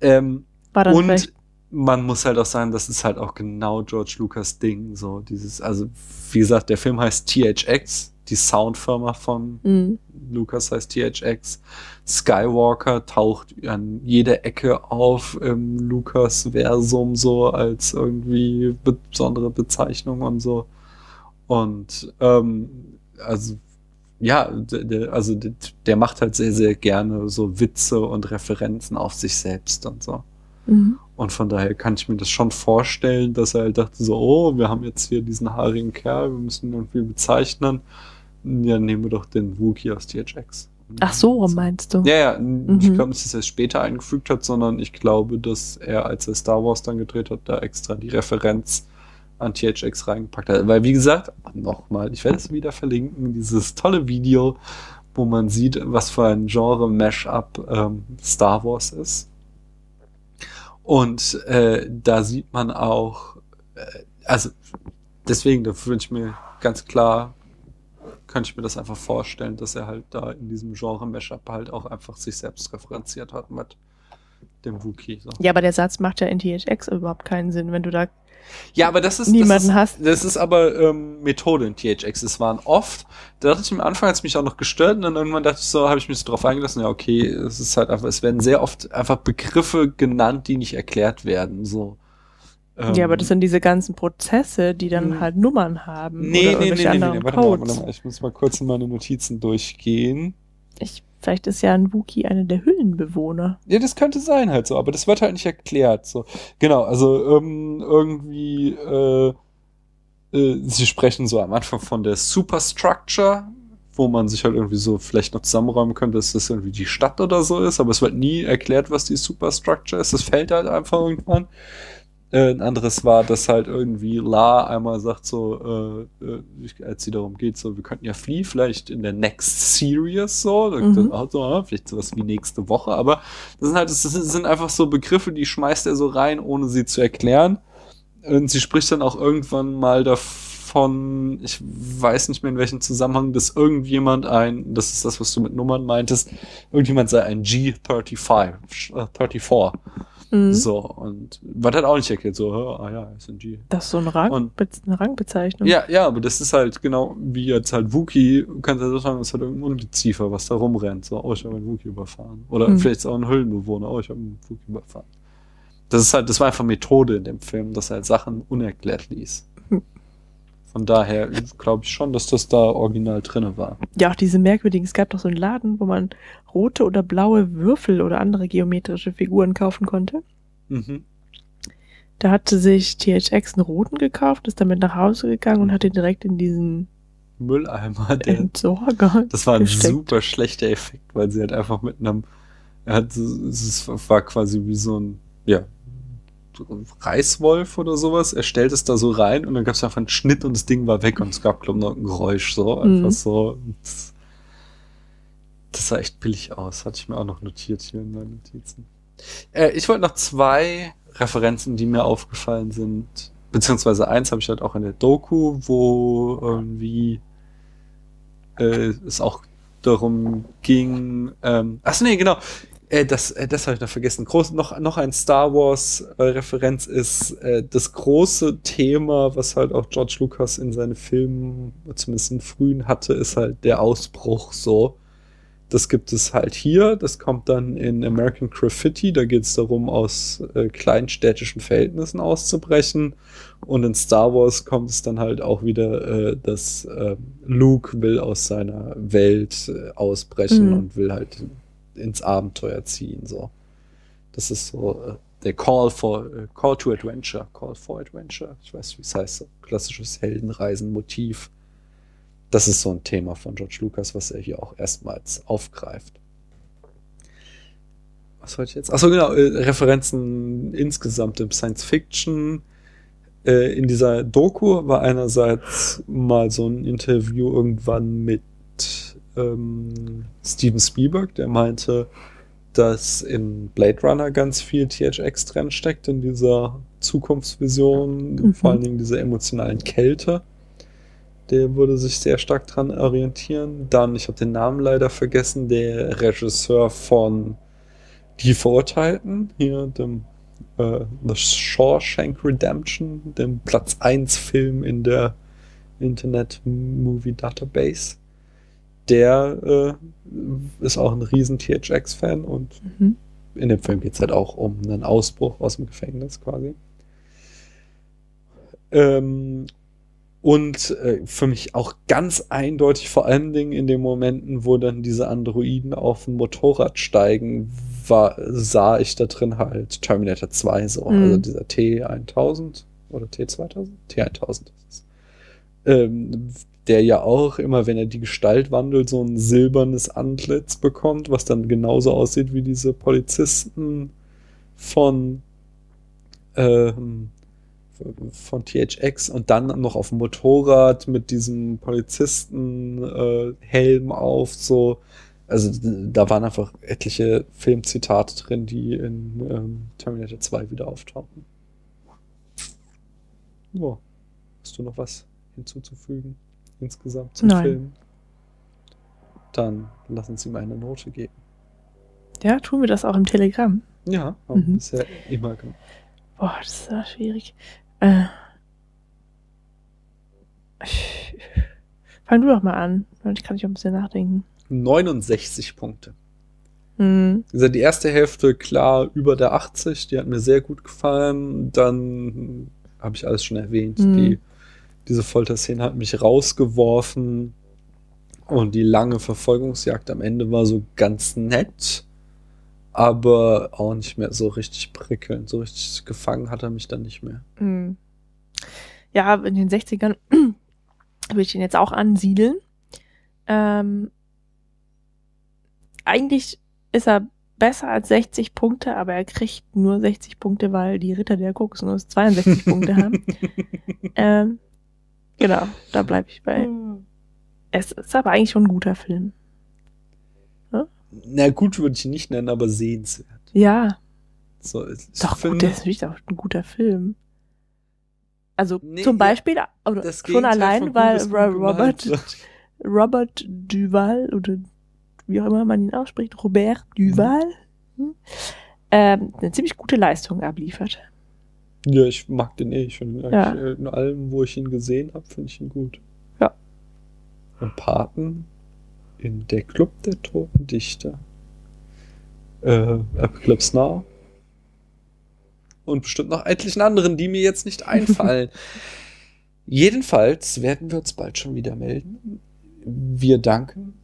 Speaker 2: Ähm, und man muss halt auch sagen, das ist halt auch genau George Lucas Ding, so dieses, also wie gesagt, der Film heißt THX, die Soundfirma von mhm. Lucas heißt THX. Skywalker taucht an jeder Ecke auf im Lucas-Versum so als irgendwie besondere Bezeichnung und so. Und ähm, also ja, der, also der, macht halt sehr, sehr gerne so Witze und Referenzen auf sich selbst und so. Mhm. Und von daher kann ich mir das schon vorstellen, dass er halt dachte so, oh, wir haben jetzt hier diesen haarigen Kerl, wir müssen ihn irgendwie bezeichnen. Ja, nehmen wir doch den Wookie aus THX.
Speaker 1: Ach so, meinst du?
Speaker 2: Ja, ja. Mhm. Ich glaube nicht, dass er es später eingefügt hat, sondern ich glaube, dass er, als er Star Wars dann gedreht hat, da extra die Referenz an THX reingepackt hat. Weil, wie gesagt, nochmal, ich werde es wieder verlinken, dieses tolle Video, wo man sieht, was für ein Genre-Mashup ähm, Star Wars ist. Und äh, da sieht man auch, äh, also deswegen, da wünsche ich mir ganz klar könnte ich mir das einfach vorstellen, dass er halt da in diesem Genre-Mashup halt auch einfach sich selbst referenziert hat mit dem Wookie. So.
Speaker 1: Ja, aber der Satz macht ja in THX überhaupt keinen Sinn, wenn du da
Speaker 2: ja, aber das ist
Speaker 1: niemanden
Speaker 2: das ist,
Speaker 1: hast.
Speaker 2: Das ist aber ähm, Methode in THX. Es waren oft, da dachte ich am Anfang hat es mich auch noch gestört und dann irgendwann dachte ich so, habe ich mich so drauf eingelassen, ja okay, es ist halt einfach, es werden sehr oft einfach Begriffe genannt, die nicht erklärt werden. So
Speaker 1: Ähm, ja, aber das sind diese ganzen Prozesse, die dann hm. halt Nummern haben. Nee, oder nee, nee, nee, nee,
Speaker 2: warte mal, warte mal, ich muss mal kurz in meine Notizen durchgehen.
Speaker 1: Ich, vielleicht ist ja ein Wookie einer der Hüllenbewohner.
Speaker 2: Ja, das könnte sein halt so, aber das wird halt nicht erklärt. So. Genau, also ähm, irgendwie, äh, äh, sie sprechen so am Anfang von der Superstructure, wo man sich halt irgendwie so vielleicht noch zusammenräumen könnte, dass das irgendwie die Stadt oder so ist, aber es wird nie erklärt, was die Superstructure ist. Das fällt halt einfach irgendwann. Äh, ein anderes war, dass halt irgendwie La einmal sagt so, äh, äh, als sie darum geht, so, wir könnten ja Flea vielleicht in der Next Series so, mhm. so ah, vielleicht sowas wie nächste Woche, aber das sind halt, das sind einfach so Begriffe, die schmeißt er so rein, ohne sie zu erklären. Und sie spricht dann auch irgendwann mal davon, ich weiß nicht mehr in welchem Zusammenhang, dass irgendjemand ein, das ist das, was du mit Nummern meintest, irgendjemand sei ein G35, äh, 34. Mhm. So, und was hat auch nicht erklärt, so, ah ja, SNG.
Speaker 1: Das ist so ein Rang, und, eine Rangbezeichnung.
Speaker 2: Ja, ja, aber das ist halt genau wie jetzt halt Wookie, kannst du ja so sagen, das ist halt irgendein Ungeziefer, was da rumrennt. So, oh, ich habe einen Wookie überfahren. Oder mhm. vielleicht ist auch ein Hüllenbewohner, oh, ich habe einen Wookie überfahren. Das ist halt, das war einfach Methode in dem Film, dass er halt Sachen unerklärt ließ. Von daher glaube ich schon, dass das da original drinne war.
Speaker 1: Ja, auch diese merkwürdigen, es gab doch so einen Laden, wo man rote oder blaue Würfel oder andere geometrische Figuren kaufen konnte. Mhm. Da hatte sich THX einen roten gekauft, ist damit nach Hause gegangen und hat den direkt in diesen
Speaker 2: Mülleimer. Der, Entsorger. Das war ein gesteckt. super schlechter Effekt, weil sie halt einfach mit einem, er hat, es war quasi wie so ein, ja, Reißwolf oder sowas. Er stellt es da so rein und dann gab es einfach einen Schnitt und das Ding war weg und es gab, glaube ich, noch ein Geräusch. So, einfach mhm. so. Das, das, sah echt billig aus. Hatte ich mir auch noch notiert hier in meinen Notizen. Äh, ich wollte noch zwei Referenzen, die mir aufgefallen sind. Beziehungsweise eins habe ich halt auch in der Doku, wo irgendwie äh, es auch darum ging. Ähm, achso, nee, genau. Äh, das, äh, das habe ich noch vergessen. Groß, noch, noch ein Star Wars-Referenz äh, ist äh, das große Thema, was halt auch George Lucas in seinen Filmen, zumindest in frühen hatte, ist halt der Ausbruch so. Das gibt es halt hier. Das kommt dann in American Graffiti. Da geht es darum, aus äh, kleinstädtischen Verhältnissen auszubrechen. Und in Star Wars kommt es dann halt auch wieder, äh, dass äh, Luke will aus seiner Welt äh, ausbrechen mhm. und will halt ins Abenteuer ziehen. So, das ist so äh, der Call for äh, Call to Adventure, Call for Adventure. Ich weiß wie es heißt. Klassisches Heldenreisen-Motiv. Das ist so ein Thema von George Lucas, was er hier auch erstmals aufgreift. Was wollte ich jetzt? Achso, genau, äh, Referenzen insgesamt im Science Fiction. Äh, in dieser Doku war einerseits mal so ein Interview irgendwann mit ähm, Steven Spielberg, der meinte, dass in Blade Runner ganz viel THX drin steckt, in dieser Zukunftsvision, mhm. vor allen Dingen dieser emotionalen Kälte. Der würde sich sehr stark dran orientieren. Dann, ich habe den Namen leider vergessen, der Regisseur von Die Verurteilten, hier dem äh, The Shawshank Redemption, dem Platz 1 Film in der Internet Movie Database der äh, ist auch ein riesen THX-Fan und mhm. in dem Film geht es halt auch um einen Ausbruch aus dem Gefängnis quasi. Ähm, und äh, für mich auch ganz eindeutig, vor allen Dingen in den Momenten, wo dann diese Androiden auf ein Motorrad steigen, war, sah ich da drin halt Terminator 2 so. Mhm. Also dieser T1000 oder T2000? T1000 ist es. Ähm, der ja auch immer, wenn er die Gestalt wandelt, so ein silbernes Antlitz bekommt, was dann genauso aussieht wie diese Polizisten von ähm, von THX und dann noch auf dem Motorrad mit diesem Polizisten-Helm äh, auf, so. Also da waren einfach etliche Filmzitate drin, die in ähm, Terminator 2 wieder auftauchen. Ja. Hast du noch was hinzuzufügen? Insgesamt zum Nein. Film, dann lassen Sie mir eine Note geben.
Speaker 1: Ja, tun wir das auch im Telegramm?
Speaker 2: Ja, haben mhm. bisher immer gemacht.
Speaker 1: Boah, das ist ja schwierig. Äh, fang du doch mal an, dann kann ich auch ein bisschen nachdenken.
Speaker 2: 69 Punkte. Mhm. Die erste Hälfte klar über der 80, die hat mir sehr gut gefallen. Dann habe ich alles schon erwähnt. Mhm. Die, diese Folterszene hat mich rausgeworfen. Und die lange Verfolgungsjagd am Ende war so ganz nett, aber auch nicht mehr so richtig prickelnd. So richtig gefangen hat er mich dann nicht mehr. Mhm.
Speaker 3: Ja, in den 60ern würde ich den jetzt auch ansiedeln. Ähm, eigentlich ist er besser als 60 Punkte, aber er kriegt nur 60 Punkte, weil die Ritter der Kokosnuss 62 Punkte haben. Ähm, genau, da bleibe ich bei. Es ist aber eigentlich schon ein guter Film.
Speaker 2: Ja? Na gut, würde ich ihn nicht nennen, aber sehenswert.
Speaker 3: Ja. So, Doch, finde, gut, der ist natürlich auch ein guter Film. Also nee, zum Beispiel, oder schon allein, weil Robert, Robert Duval oder wie auch immer man ihn ausspricht, Robert Duval, hm, ähm, eine ziemlich gute Leistung abliefert.
Speaker 2: Ja, ich mag den eh. Ich finde ja. in allem, wo ich ihn gesehen habe, finde ich ihn gut.
Speaker 3: Ja.
Speaker 2: Und Paten in der Club der Toten Dichter. Äh, Apocalypse Now. Und bestimmt noch etlichen anderen, die mir jetzt nicht einfallen. Jedenfalls werden wir uns bald schon wieder melden. Wir danken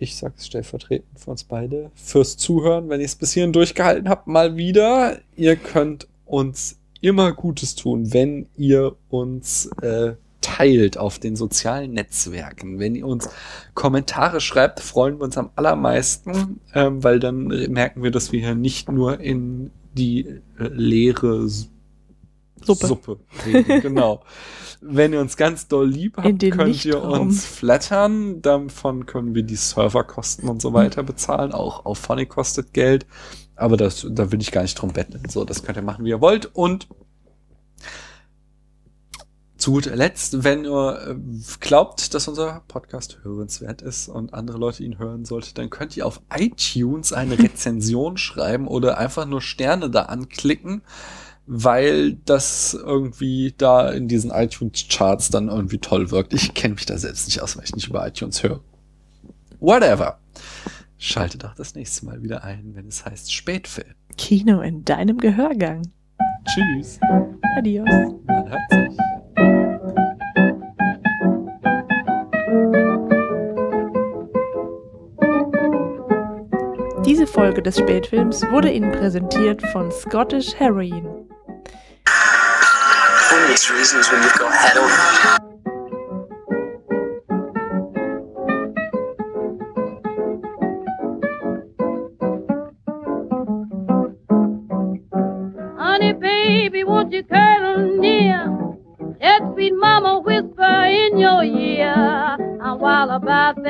Speaker 2: ich sag's stellvertretend für uns beide, fürs Zuhören, wenn ihr es bis hierhin durchgehalten habt, mal wieder. Ihr könnt uns immer Gutes tun, wenn ihr uns äh, teilt auf den sozialen Netzwerken. Wenn ihr uns Kommentare schreibt, freuen wir uns am allermeisten, ähm, weil dann merken wir, dass wir hier nicht nur in die äh, leere Suppe, Suppe reden. genau. Wenn ihr uns ganz doll lieb habt, könnt ihr uns flattern. Davon können wir die Serverkosten und so weiter bezahlen. Auch auf Funny kostet Geld. Aber das, da will ich gar nicht drum betteln. So, das könnt ihr machen, wie ihr wollt. Und zu guter Letzt, wenn ihr äh, glaubt, dass unser Podcast hörenswert ist und andere Leute ihn hören sollten, dann könnt ihr auf iTunes eine Rezension schreiben oder einfach nur Sterne da anklicken weil das irgendwie da in diesen iTunes-Charts dann irgendwie toll wirkt. Ich kenne mich da selbst nicht aus, weil ich nicht über iTunes höre. Whatever. Schalte doch das nächste Mal wieder ein, wenn es heißt Spätfilm.
Speaker 3: Kino in deinem Gehörgang.
Speaker 2: Tschüss.
Speaker 3: Adios. Man hört sich. Diese Folge des Spätfilms wurde Ihnen präsentiert von Scottish Heroin. Won't you cuddle near? Let sweet mama whisper in your ear. I'm wild about that